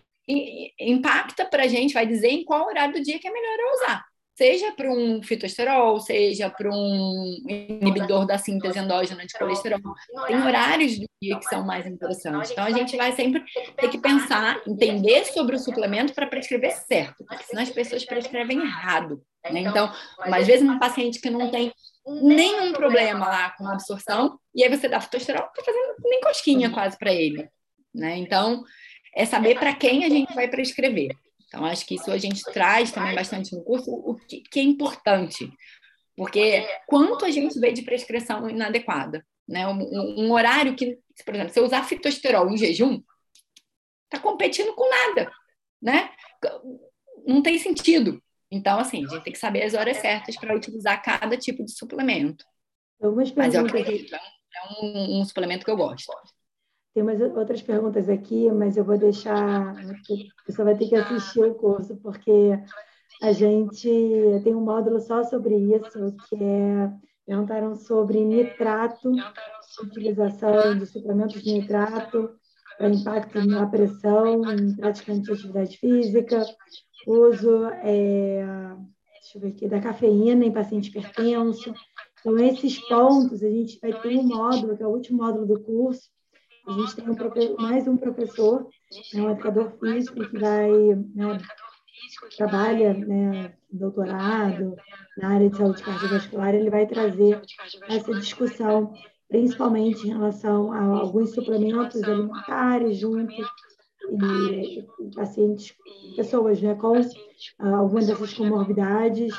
[SPEAKER 2] impacta para a gente, vai dizer em qual horário do dia que é melhor usar. Seja para um fitosterol, seja para um inibidor da síntese endógena de colesterol. Tem horários do dia que são mais interessantes. Então, a gente vai sempre ter que pensar, entender sobre o suplemento para prescrever certo, porque senão as pessoas prescrevem errado. Né? Então, às vezes, um paciente que não tem nenhum problema lá com a absorção, e aí você dá fitosterol, não está fazendo nem cosquinha quase para ele. Né? Então, é saber para quem a gente vai prescrever. Então, acho que isso a gente traz também bastante no curso, o que, que é importante. Porque quanto a gente vê de prescrição inadequada? Né? Um, um horário que, por exemplo, se eu usar fitosterol em jejum, está competindo com nada. Né? Não tem sentido. Então, assim, a gente tem que saber as horas certas para utilizar cada tipo de suplemento. Mas eu acredito, é um, um suplemento que eu gosto.
[SPEAKER 1] Tem umas outras perguntas aqui, mas eu vou deixar. Você vai ter que assistir o curso, porque a gente tem um módulo só sobre isso, que é. Perguntaram sobre nitrato, utilização de suplementos de nitrato, para impacto na pressão em de atividade física, uso é, deixa eu ver aqui, da cafeína em paciente hipertenso. Então, esses pontos, a gente vai ter um módulo, que é o último módulo do curso, a gente tem um, mais um professor, né, um educador físico, que vai, né, trabalha, né, doutorado na área de saúde cardiovascular, ele vai trazer essa discussão, principalmente em relação a alguns suplementos alimentares junto e pacientes, pessoas né, com uh, algumas dessas comorbidades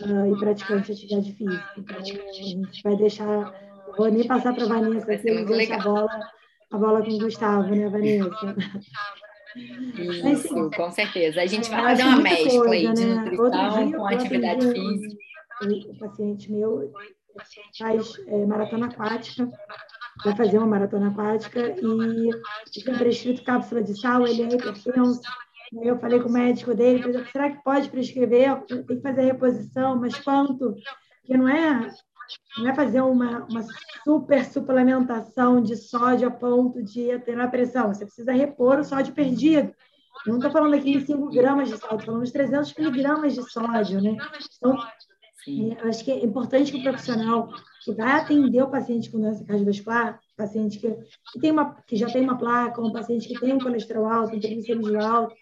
[SPEAKER 1] uh, e praticantes de atividade física. Então, a gente vai deixar, vou nem passar para a Vanessa aqui, deixa a bola a bola com o Gustavo, né, Vanessa?
[SPEAKER 2] Isso, Mas, com certeza. A gente vai fazer uma mescla coisa, aí de né? nutrição com atividade física.
[SPEAKER 1] O paciente meu faz é, maratona aquática, vai fazer uma maratona aquática e tem prescrito cápsula de sal, ele é hipertenso. Eu falei com o médico dele, será que pode prescrever? Tem que fazer reposição, mas quanto? Porque não é não é fazer uma, uma super suplementação de sódio a ponto de ter a pressão. Você precisa repor o sódio perdido. Eu não estou falando aqui de 5 gramas de sódio, estou falando de 300 miligramas de sódio, né? Então, é, acho que é importante que o profissional que vai atender o paciente com doença cardiovascular, paciente que, que, tem uma, que já tem uma placa, um paciente que tem um colesterol alto, um triglicerídeo alto,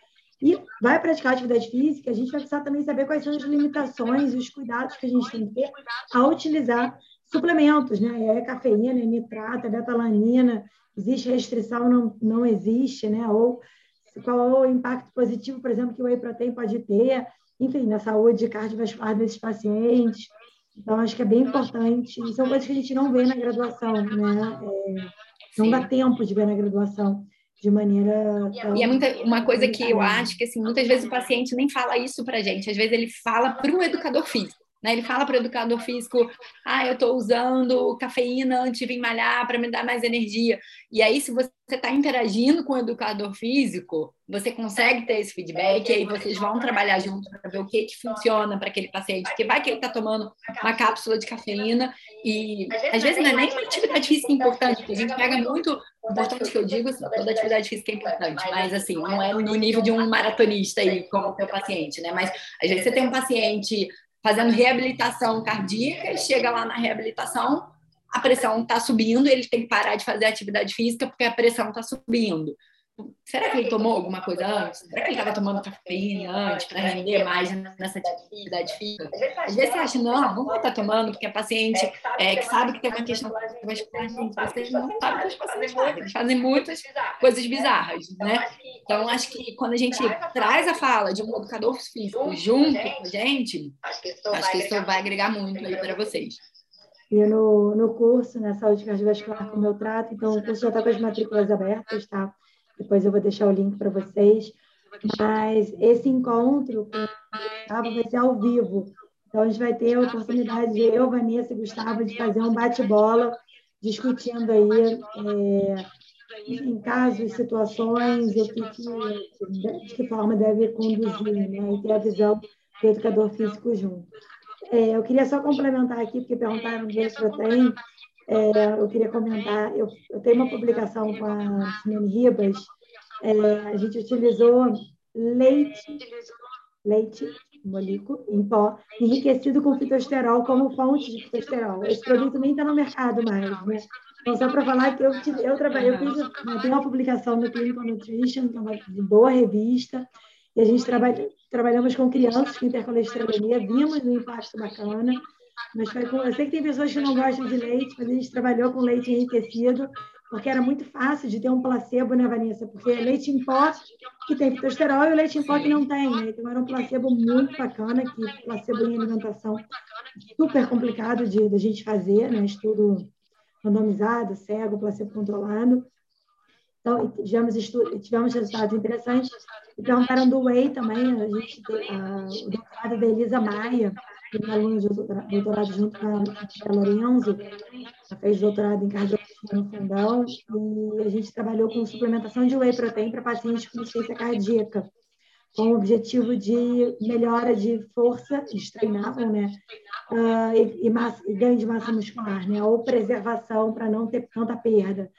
[SPEAKER 1] e vai praticar atividade física, a gente vai precisar também saber quais são as limitações e os cuidados que a gente tem que ter ao utilizar suplementos, né? É cafeína, é nitrato, é betalanina, existe restrição, não, não existe, né? Ou qual é o impacto positivo, por exemplo, que o whey protein pode ter, enfim, na saúde cardiovascular desses pacientes. Então, acho que é bem importante. E são coisas que a gente não vê na graduação, né? É, não dá tempo de ver na graduação de maneira.
[SPEAKER 2] Tão... E é muita, uma coisa que eu acho que assim, muitas vezes o paciente nem fala isso para gente, às vezes ele fala para o educador físico. Né? Ele fala para o educador físico: ah, eu estou usando cafeína antes de vir malhar para me dar mais energia. E aí, se você está interagindo com o educador físico, você consegue ter esse feedback, e aí vocês vão trabalhar junto para ver o que, que funciona para aquele paciente, porque vai que ele está tomando uma cápsula de cafeína, e às vezes não é nem uma atividade física importante, porque a gente pega muito. Importante que eu digo, assim, toda atividade física é importante, mas assim, não é no nível de um maratonista aí, como o seu paciente, né? Mas às vezes você tem um paciente fazendo reabilitação cardíaca, chega lá na reabilitação, a pressão está subindo, ele tem que parar de fazer atividade física porque a pressão está subindo. Será que ele tomou alguma coisa antes? Será que ele estava tomando cafeína antes para render mais nessa atividade física? Às vezes você acha, não, não vai estar tomando, porque a paciente é, que sabe que tem uma questão vascular, vocês não sabem que os pacientes fazem. Eles fazem muitas coisas bizarras, né? Então, acho que quando a gente traz a fala de um educador físico junto com a gente, acho que isso vai agregar muito aí para vocês.
[SPEAKER 1] E no, no curso, na né, saúde cardiovascular como eu trato, então o curso já está com as matrículas abertas, tá? Depois eu vou deixar o link para vocês. Mas esse encontro com Gustavo vai ser ao vivo. Então, a gente vai ter a oportunidade de eu, Vanessa e Gustavo de fazer um bate-bola, discutindo aí é, em casos, situações, o que, que, de que forma deve conduzir, né? E ter a visão do educador físico junto. É, eu queria só complementar aqui, porque perguntaram do Protein, é, eu queria comentar, eu, eu, tenho uma publicação com a Simone Ribas, é, a gente utilizou leite, leite molículo em pó, enriquecido com fitosterol como fonte de fitosterol. Esse produto nem está no mercado mais, né? Então, só para falar que eu, eu trabalhei, eu fiz, né, tem uma publicação no Clinical Nutrition, que é uma boa revista, e a gente trabalha, trabalhamos com crianças com hipercolesterolemia, vimos um impacto bacana, mas foi com, eu sei que tem pessoas que não gostam de leite, mas a gente trabalhou com leite enriquecido, porque era muito fácil de ter um placebo, né, Vanessa? Porque é leite em pó que tem fitosterol e o leite em pó que não tem, né? Então era um placebo muito bacana, que placebo em alimentação super complicado de, de a gente fazer, né? Estudo randomizado, cego, placebo controlado. Então, tivemos, tivemos resultados interessantes. E perguntaram do Whey também, a gente, a, o doutorado da Elisa Maia, é aluna de doutorado junto com a Lorenzo, ela fez doutorado em cardiologia no fundão, e a gente trabalhou com suplementação de whey protein para pacientes com insuficiência cardíaca, com o objetivo de melhora de força, eles treinavam, né? Uh, e, e, massa, e, ganho de massa muscular, né? Ou preservação para não ter tanta perda.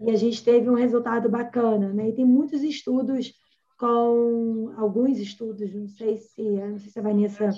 [SPEAKER 1] E a gente teve um resultado bacana, né? E tem muitos estudos com alguns estudos, não sei se, não sei se a Vanessa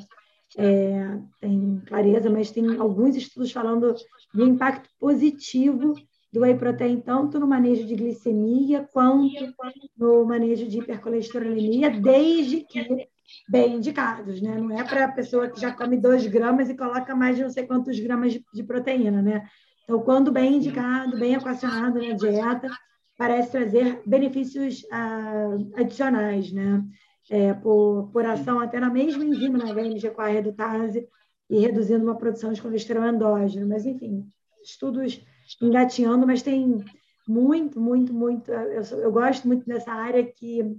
[SPEAKER 1] é, tem clareza, mas tem alguns estudos falando do impacto positivo do whey protein, tanto no manejo de glicemia quanto no manejo de hipercolesterolemia, desde que bem indicados, né? Não é para a pessoa que já come 2 gramas e coloca mais de não sei quantos gramas de, de proteína, né? Então, quando bem indicado, bem equacionado na dieta, parece trazer benefícios ah, adicionais, né? É, por, por ação até na mesma enzima, na HMG com a redutase, e reduzindo uma produção de colesterol endógeno. Mas, enfim, estudos engatinhando, mas tem muito, muito, muito. Eu, eu gosto muito dessa área que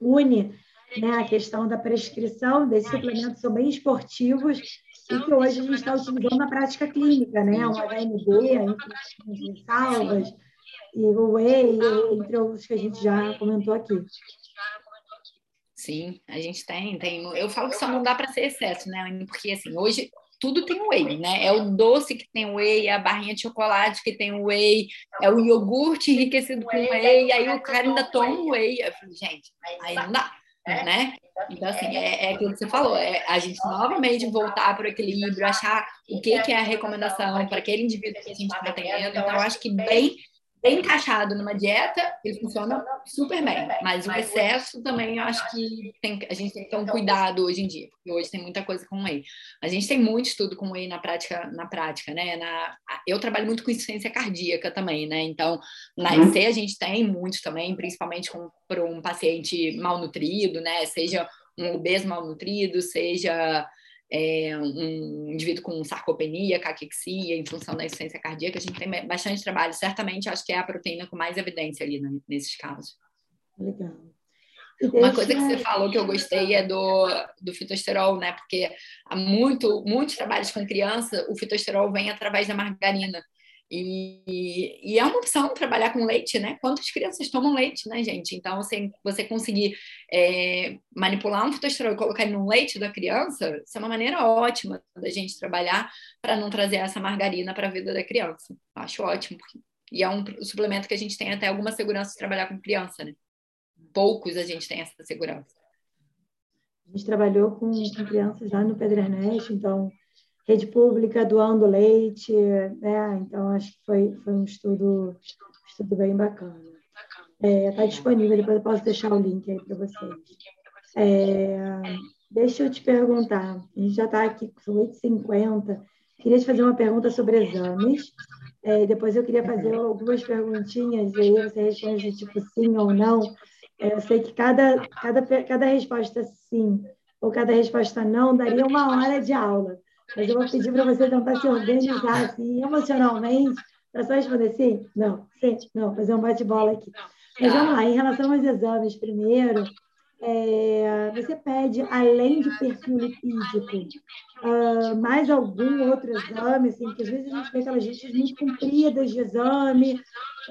[SPEAKER 1] une né, a questão da prescrição desses suplementos são bem esportivos e que hoje a gente está utilizando na prática clínica, né? O HMB, entre salvas, e o whey, entre outros que a gente já comentou aqui.
[SPEAKER 2] Sim, a gente tem, tem. Eu falo que só não dá para ser excesso, né? Porque assim, hoje tudo tem whey, né? É o doce que tem whey, é a barrinha de chocolate que tem whey, é o iogurte enriquecido com whey, aí o cara ainda toma whey. Eu falo, gente, aí não dá, né? Então, assim, é, é aquilo que você falou, é a gente novamente voltar para o equilíbrio, achar o que, que é a recomendação para aquele indivíduo que a gente está atendendo. Então, eu acho que bem bem encaixado numa dieta, ele funciona super bem. Mas o excesso também eu acho que tem, a gente tem que ter um cuidado hoje em dia, porque hoje tem muita coisa com whey. A gente tem muito estudo com whey na prática, na prática, né? Na, eu trabalho muito com insuficiência cardíaca também, né? Então, na IC uhum. a gente tem muito também, principalmente para um paciente malnutrido, né? Seja um obeso malnutrido, seja é, um indivíduo com sarcopenia, caquexia, em função da insuficiência cardíaca, a gente tem bastante trabalho. Certamente, acho que é a proteína com mais evidência ali né, nesses casos.
[SPEAKER 1] Legal.
[SPEAKER 2] Uma coisa que você falou que eu gostei é do, do fitosterol, né? Porque há muito, muitos trabalhos com criança, o fitosterol vem através da margarina. E, e, é uma opção trabalhar com leite, né? Quantas crianças tomam leite, né, gente? Então, assim, você conseguir é, manipular um fitosterol e colocar ele no leite da criança, isso é uma maneira ótima da gente trabalhar para não trazer essa margarina para a vida da criança. Acho ótimo. E é um suplemento que a gente tem até alguma segurança de trabalhar com criança, né? Poucos a gente tem essa segurança.
[SPEAKER 1] A gente trabalhou com, com crianças lá no Pedro Ernesto, então rede pública doando leite, né? Então acho que foi, foi um estudo, estudo bem bacana. Está é, tá disponível, depois eu posso deixar o link aí para vocês. É, deixa eu te perguntar, a gente já está aqui com 8h50, queria te fazer uma pergunta sobre exames, é, depois eu queria fazer algumas perguntinhas, e aí você responde tipo sim ou não. É, eu sei que cada, cada, cada resposta sim ou cada resposta não daria uma hora de aula. Mas eu vou pedir para você tentar se organizar assim, emocionalmente, para só responder sim, não, sim, não, fazer um bate-bola aqui. Mas vamos lá, em relação aos exames, primeiro, é, você pede, além de perfil lipídico, uh, mais algum outro exame, assim, porque às vezes a gente vê aquelas listas muito compridas de exame,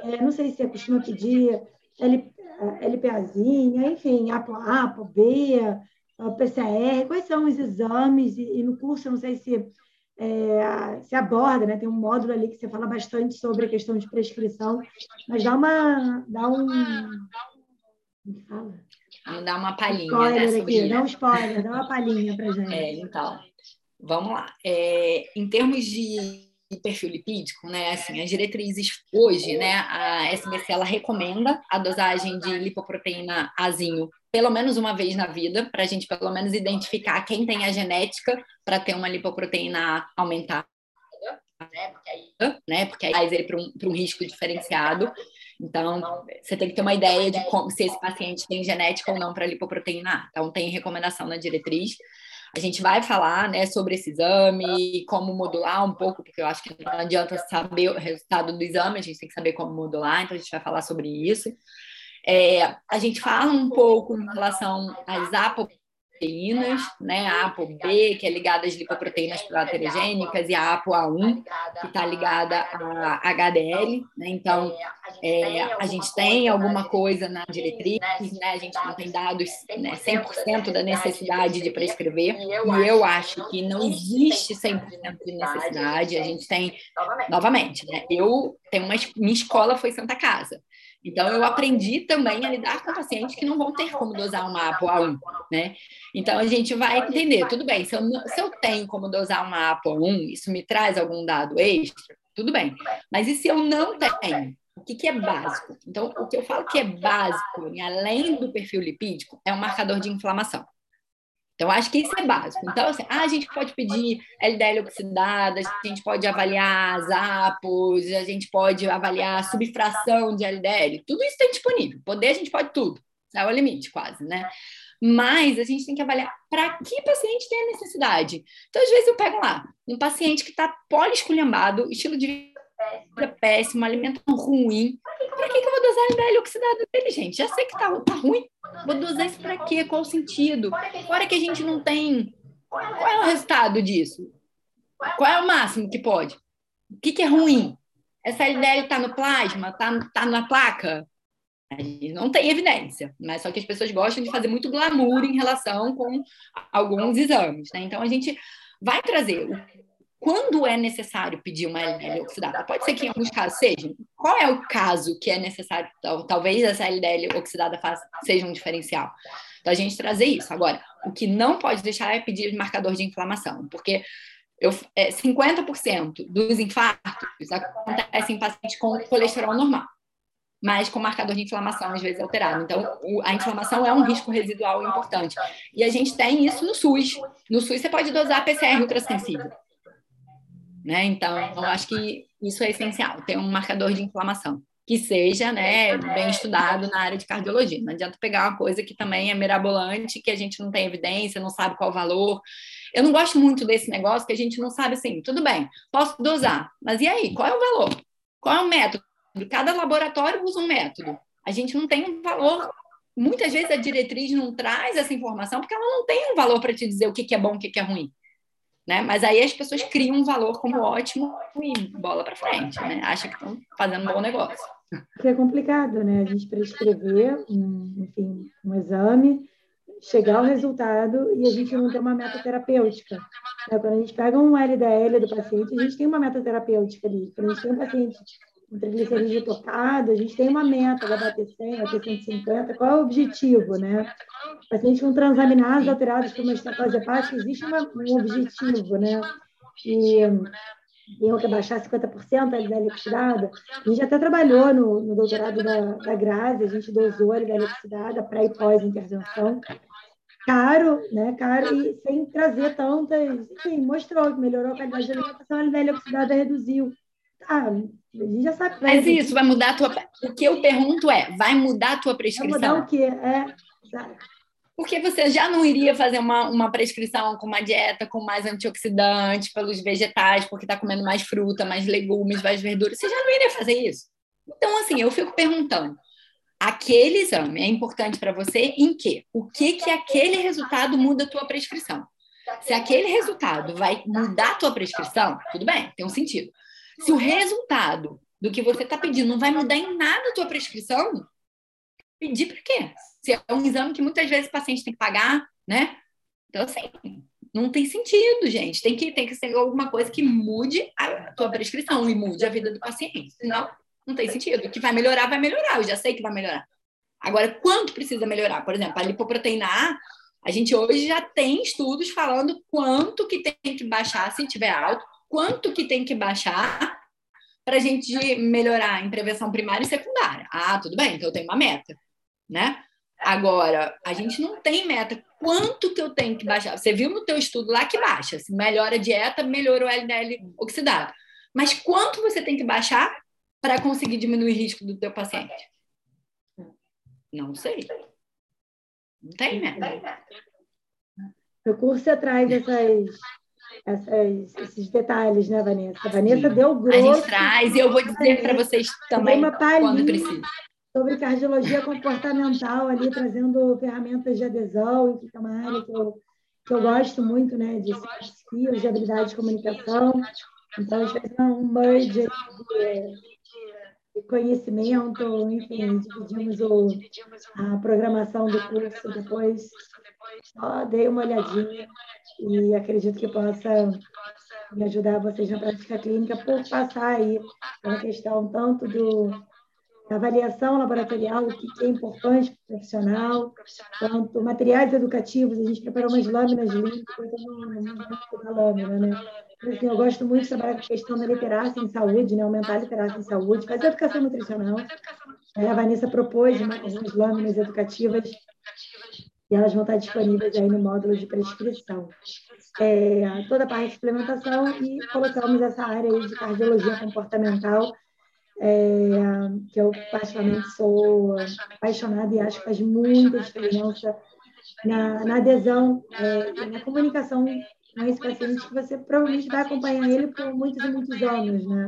[SPEAKER 1] é, não sei se você costuma pedir L, LPAzinha, enfim, APO APO B, PCR, quais são os exames, e, e no curso, eu não sei se é, se aborda, né? tem um módulo ali que você fala bastante sobre a questão de prescrição, mas dá uma. dá um. Como fala?
[SPEAKER 2] Vamos dar uma palhinha.
[SPEAKER 1] Spoiler né, aqui, dá um spoiler, dá uma palhinha para gente.
[SPEAKER 2] É, então, vamos lá. É, em termos de perfil lipídico, né? Assim, as diretrizes hoje, né? A SBC ela recomenda a dosagem de lipoproteína azinho pelo menos uma vez na vida, para a gente pelo menos identificar quem tem a genética para ter uma lipoproteína aumentada, né? Porque aí, né? Porque aí ele para um, um risco diferenciado. Então, você tem que ter uma ideia de como, se esse paciente tem genética ou não para lipoproteína A. Então, tem recomendação na diretriz. A gente vai falar né, sobre esse exame, como modular um pouco, porque eu acho que não adianta saber o resultado do exame, a gente tem que saber como modular, então a gente vai falar sobre isso. É, a gente fala um pouco em relação às apoptosis proteínas, né? A ApoB, que é ligada às lipoproteínas platerogênicas, e a ApoA1, que está ligada à HDL. Né? Então, é, a gente tem alguma coisa na diretriz, né? a gente não tem dados né, 100% da necessidade de prescrever, e eu acho que não existe 100% de necessidade. A gente tem, novamente, né? eu tenho uma, minha escola foi Santa Casa. Então, eu aprendi também a lidar com pacientes que não vão ter como dosar uma ApoA1, né? Então, a gente vai entender, tudo bem, se eu, se eu tenho como dosar uma ApoA1, isso me traz algum dado extra? Tudo bem. Mas e se eu não tenho? O que, que é básico? Então, o que eu falo que é básico, além do perfil lipídico, é um marcador de inflamação. Então, acho que isso é básico. Então, assim, ah, a gente pode pedir LDL oxidada, a gente pode avaliar as APOS, a gente pode avaliar subfração de LDL, tudo isso tem disponível. Poder, a gente pode tudo. É o limite, quase, né? Mas a gente tem que avaliar para que paciente tem a necessidade. Então, às vezes, eu pego lá um paciente que está polisculhambado, estilo de vida péssimo, alimento ruim. Para que, que eu vou dosar LDL oxidado dele, gente? Já sei que tá, tá ruim. Vou dosar isso para quê? Qual o sentido? Fora que a gente não tem. Qual é o resultado disso? Qual é o máximo que pode? O que, que é ruim? Essa LDL está no plasma? Está tá na placa? A gente não tem evidência, mas só que as pessoas gostam de fazer muito glamour em relação com alguns exames, né? Então a gente vai trazer quando é necessário pedir uma LDL oxidada? Pode ser que em alguns casos seja. Qual é o caso que é necessário? Talvez essa LDL oxidada faça, seja um diferencial. Então, a gente trazer isso. Agora, o que não pode deixar é pedir marcador de inflamação, porque eu, é, 50% dos infartos acontecem em pacientes com colesterol normal, mas com marcador de inflamação às vezes alterado. Então, o, a inflamação é um risco residual importante. E a gente tem isso no SUS. No SUS, você pode dosar PCR ultrassensível. Né? Então, eu acho que isso é essencial, ter um marcador de inflamação que seja né, bem estudado na área de cardiologia. Não adianta pegar uma coisa que também é mirabolante, que a gente não tem evidência, não sabe qual o valor. Eu não gosto muito desse negócio que a gente não sabe assim, tudo bem, posso dosar, mas e aí? Qual é o valor? Qual é o método? Cada laboratório usa um método. A gente não tem um valor. Muitas vezes a diretriz não traz essa informação porque ela não tem um valor para te dizer o que é bom, o que é ruim. Né? Mas aí as pessoas criam um valor como ótimo e bola para frente, né? Acha que estão fazendo um bom negócio.
[SPEAKER 1] Que é complicado, né? A gente prescrever, um, enfim, um exame, chegar ao resultado e a gente não ter uma meta terapêutica. Né? Quando a gente pega um LDL do paciente, a gente tem uma meta terapêutica ali. Quando a gente tem um paciente com triglicerídeo tocado, a gente tem uma meta, vai bater 100, vai ter 150, qual é o objetivo, né? Pacientes com transaminases alterados por uma estatose hepática, existe uma, um objetivo, né? E tem que baixar 50% a oxidada. A gente até trabalhou no, no doutorado da, da Grazi, a gente dosou a oxidada pré e pós-intervenção. Caro, né? Caro e sem trazer tantas. Enfim, mostrou que melhorou a qualidade da alimentação, a oxidada reduziu. Ah, a gente já sabe.
[SPEAKER 2] Mas isso vai mudar a tua. O que eu pergunto é: vai mudar a tua prescrição? Vai
[SPEAKER 1] mudar o quê? É.
[SPEAKER 2] Porque você já não iria fazer uma, uma prescrição com uma dieta com mais antioxidantes pelos vegetais, porque está comendo mais fruta, mais legumes, mais verduras. Você já não iria fazer isso. Então, assim, eu fico perguntando: aquele exame é importante para você em quê? O que que aquele resultado muda a tua prescrição? Se aquele resultado vai mudar a tua prescrição, tudo bem, tem um sentido. Se o resultado do que você está pedindo não vai mudar em nada a tua prescrição, pedir para quê? Se é um exame que muitas vezes o paciente tem que pagar, né? Então, assim, não tem sentido, gente. Tem que, tem que ser alguma coisa que mude a tua prescrição e mude a vida do paciente. Senão, não tem sentido. O que vai melhorar, vai melhorar. Eu já sei que vai melhorar. Agora, quanto precisa melhorar? Por exemplo, a lipoproteína A, a gente hoje já tem estudos falando quanto que tem que baixar se tiver alto, quanto que tem que baixar para a gente melhorar em prevenção primária e secundária. Ah, tudo bem, então eu tenho uma meta, né? Agora, a gente não tem meta. Quanto que eu tenho que baixar? Você viu no teu estudo lá que baixa. Se melhora a dieta, melhora o LDL oxidado. Mas quanto você tem que baixar para conseguir diminuir o risco do teu paciente? Não sei. Não tem meta.
[SPEAKER 1] Curso você traz essas, essas, esses detalhes, né, Vanessa? A Vanessa Sim. deu grosso.
[SPEAKER 2] A gente traz e eu vou dizer para vocês também quando precisa
[SPEAKER 1] sobre cardiologia comportamental ali, trazendo ferramentas de adesão, que é uma área que eu, que eu gosto muito, né, de skills, de habilidade de comunicação. Então, a gente fez um merge de, de conhecimento, enfim, dividimos o, a programação do curso depois. Só dei uma olhadinha e acredito que possa me ajudar vocês na prática clínica por passar aí pela questão tanto do avaliação laboratorial, o que é importante para o profissional, quanto materiais educativos, a gente preparou umas lâminas coisa da lâmina, né? Assim, eu gosto muito de trabalhar com a questão da literacia em saúde, né? aumentar a literacia em saúde, fazer educação nutricional. A Vanessa propôs uma, algumas lâminas educativas e elas vão estar disponíveis aí no módulo de prescrição. É, toda a parte de suplementação e colocamos essa área aí de cardiologia comportamental é, que eu particularmente sou apaixonada e acho que faz muita diferença na, na adesão é, e na comunicação com esse paciente, que você provavelmente vai acompanhar ele por muitos e muitos anos, né?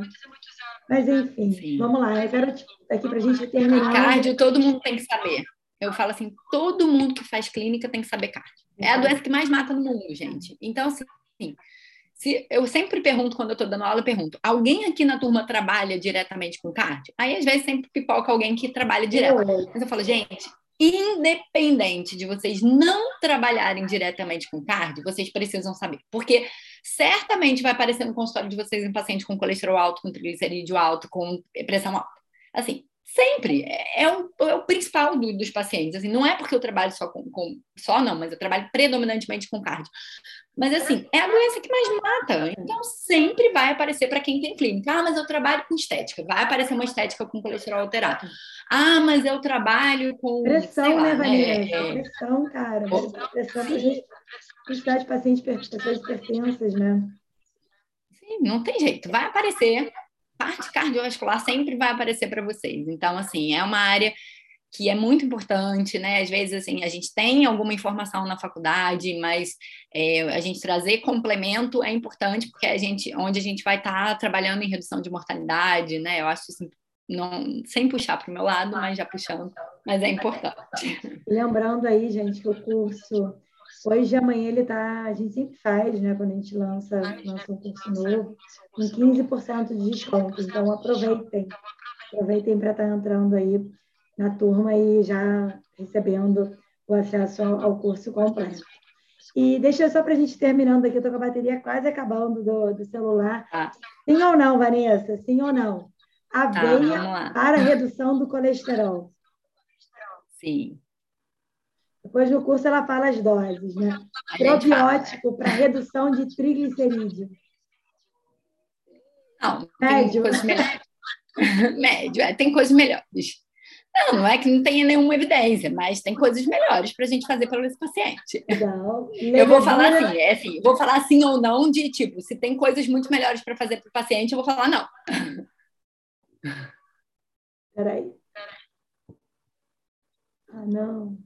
[SPEAKER 1] Mas, enfim, Sim. vamos lá. Eu quero aqui para a gente terminar.
[SPEAKER 2] Cardio, todo mundo tem que saber. Eu falo assim, todo mundo que faz clínica tem que saber cardio. É a doença que mais mata no mundo, gente. Então, assim, se, eu sempre pergunto, quando eu estou dando aula, eu pergunto: alguém aqui na turma trabalha diretamente com cardio? Aí, às vezes, sempre pipoca alguém que trabalha direto. Mas eu falo, gente, independente de vocês não trabalharem diretamente com cardio, vocês precisam saber. Porque certamente vai aparecer no consultório de vocês um paciente com colesterol alto, com triglicerídeo alto, com pressão alta. Assim, sempre. É, é, o, é o principal do, dos pacientes. Assim, não é porque eu trabalho só com, com, Só não, mas eu trabalho predominantemente com cardio. Mas, assim, é a doença que mais mata. Então, sempre vai aparecer para quem tem clínica. Ah, mas eu trabalho com estética. Vai aparecer uma estética com colesterol alterado. Ah, mas eu trabalho com.
[SPEAKER 1] Pressão, lá, né, Vanessa? Né? Pressão, cara. Pressão, quantidade de pacientes, pessoas hipertensas, né?
[SPEAKER 2] Sim, não tem jeito. Vai aparecer. Parte cardiovascular sempre vai aparecer para vocês. Então, assim, é uma área que é muito importante, né? Às vezes, assim, a gente tem alguma informação na faculdade, mas é, a gente trazer complemento é importante, porque a gente, onde a gente vai estar tá trabalhando em redução de mortalidade, né? Eu acho assim, não, sem puxar para o meu lado, mas já puxando, mas é importante.
[SPEAKER 1] Lembrando aí, gente, que o curso hoje e amanhã ele tá, a gente sempre faz, né, quando a gente lança, lança um curso novo, com 15% de desconto. Então aproveitem, aproveitem para estar tá entrando aí na turma e já recebendo o acesso ao, curso completo. E deixa só para a gente terminando aqui, eu estou com a bateria quase acabando do, do celular. Ah. Sim ou não, Vanessa? Sim ou não? Aveia ah, para redução do colesterol.
[SPEAKER 2] Sim.
[SPEAKER 1] Depois no curso ela fala as doses, né? Probiótico para redução de triglicerídeo.
[SPEAKER 2] Não, médio. médio, é, tem coisas melhores. Não, não é que não tenha nenhuma evidência, mas tem coisas melhores para a gente fazer pelo esse paciente.
[SPEAKER 1] Legal.
[SPEAKER 2] Eu vou falar assim, é assim, vou falar sim ou não de tipo, se tem coisas muito melhores para fazer para o paciente, eu vou falar não.
[SPEAKER 1] Peraí. Ah, não.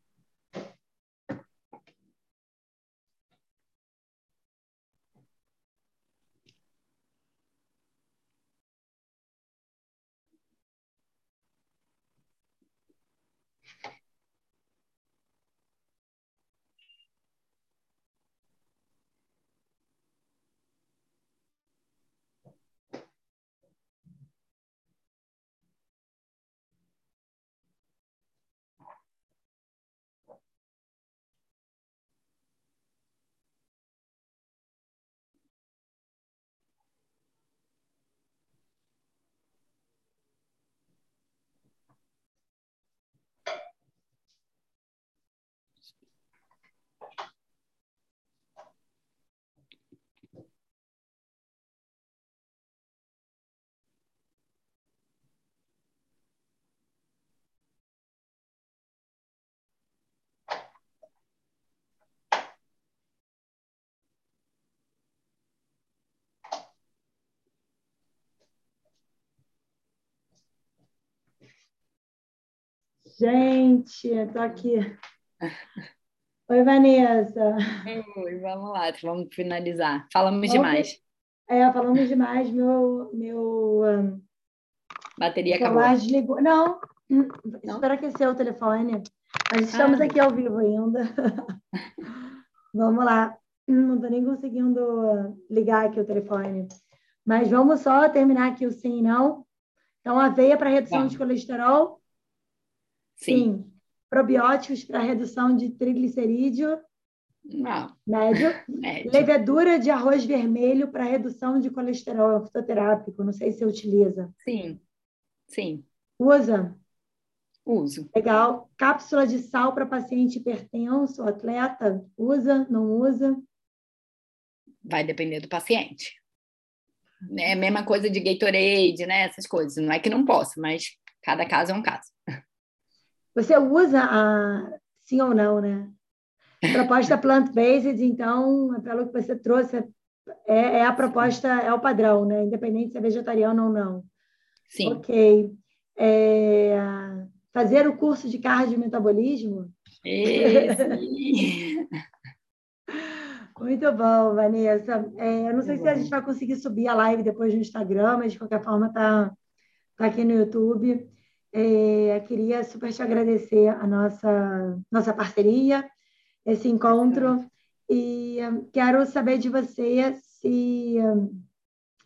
[SPEAKER 1] Gente, eu tô aqui. Oi, Vanessa.
[SPEAKER 2] Oi, vamos lá, vamos finalizar. Falamos vamos demais.
[SPEAKER 1] É, falamos demais. Meu, meu um,
[SPEAKER 2] bateria acabou.
[SPEAKER 1] Desligou. Não, hum, não, espera aquecer o telefone. Nós estamos ah. aqui ao vivo ainda. vamos lá. Não estou nem conseguindo ligar aqui o telefone. Mas vamos só terminar aqui o sim e não. Então, aveia para redução de colesterol?
[SPEAKER 2] Sim. sim.
[SPEAKER 1] Probióticos para redução de triglicerídeo?
[SPEAKER 2] Não.
[SPEAKER 1] Médio. Médio. Levedura de arroz vermelho para redução de colesterol fitoterápico. Não sei se utiliza.
[SPEAKER 2] Sim. Sim.
[SPEAKER 1] Usa?
[SPEAKER 2] Uso.
[SPEAKER 1] Legal. Cápsula de sal para paciente hipertenso, atleta? Usa? Não usa?
[SPEAKER 2] Vai depender do paciente. É a mesma coisa de Gatorade, né? Essas coisas. Não é que não possa, mas cada caso é um caso.
[SPEAKER 1] Você usa a sim ou não, né? Proposta plant-based, então, pelo que você trouxe, é, é, a proposta, é o padrão, né? Independente se é vegetariano ou não.
[SPEAKER 2] Sim.
[SPEAKER 1] Ok. É, fazer o curso de cardio-metabolismo? Muito bom, Vanessa. É, eu não sei se a gente vai conseguir subir a live depois no Instagram, mas de qualquer forma está tá aqui no YouTube. É, queria super te agradecer a nossa, nossa parceria, esse encontro, e quero saber de você se.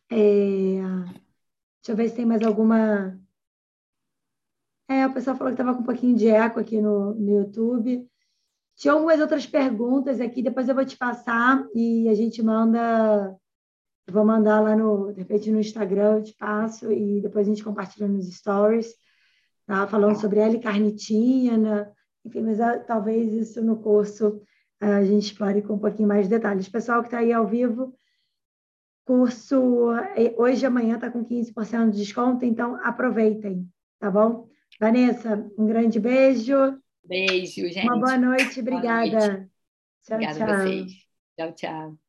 [SPEAKER 1] É, deixa eu ver se tem mais alguma. É, o pessoal falou que estava com um pouquinho de eco aqui no, no YouTube. Tinha algumas outras perguntas aqui, depois eu vou te passar e a gente manda. vou mandar lá no, de repente no Instagram, eu te passo e depois a gente compartilha nos stories. Tá? Falando sobre L-carnitina, enfim, mas ah, talvez isso no curso ah, a gente explore com um pouquinho mais de detalhes. Pessoal que está aí ao vivo, curso hoje e amanhã está com 15% de desconto, então aproveitem, tá bom? Vanessa, um grande beijo.
[SPEAKER 2] Beijo, gente.
[SPEAKER 1] Uma boa noite, obrigada. Boa noite.
[SPEAKER 2] Tchau, obrigada tchau. a vocês. Tchau, tchau.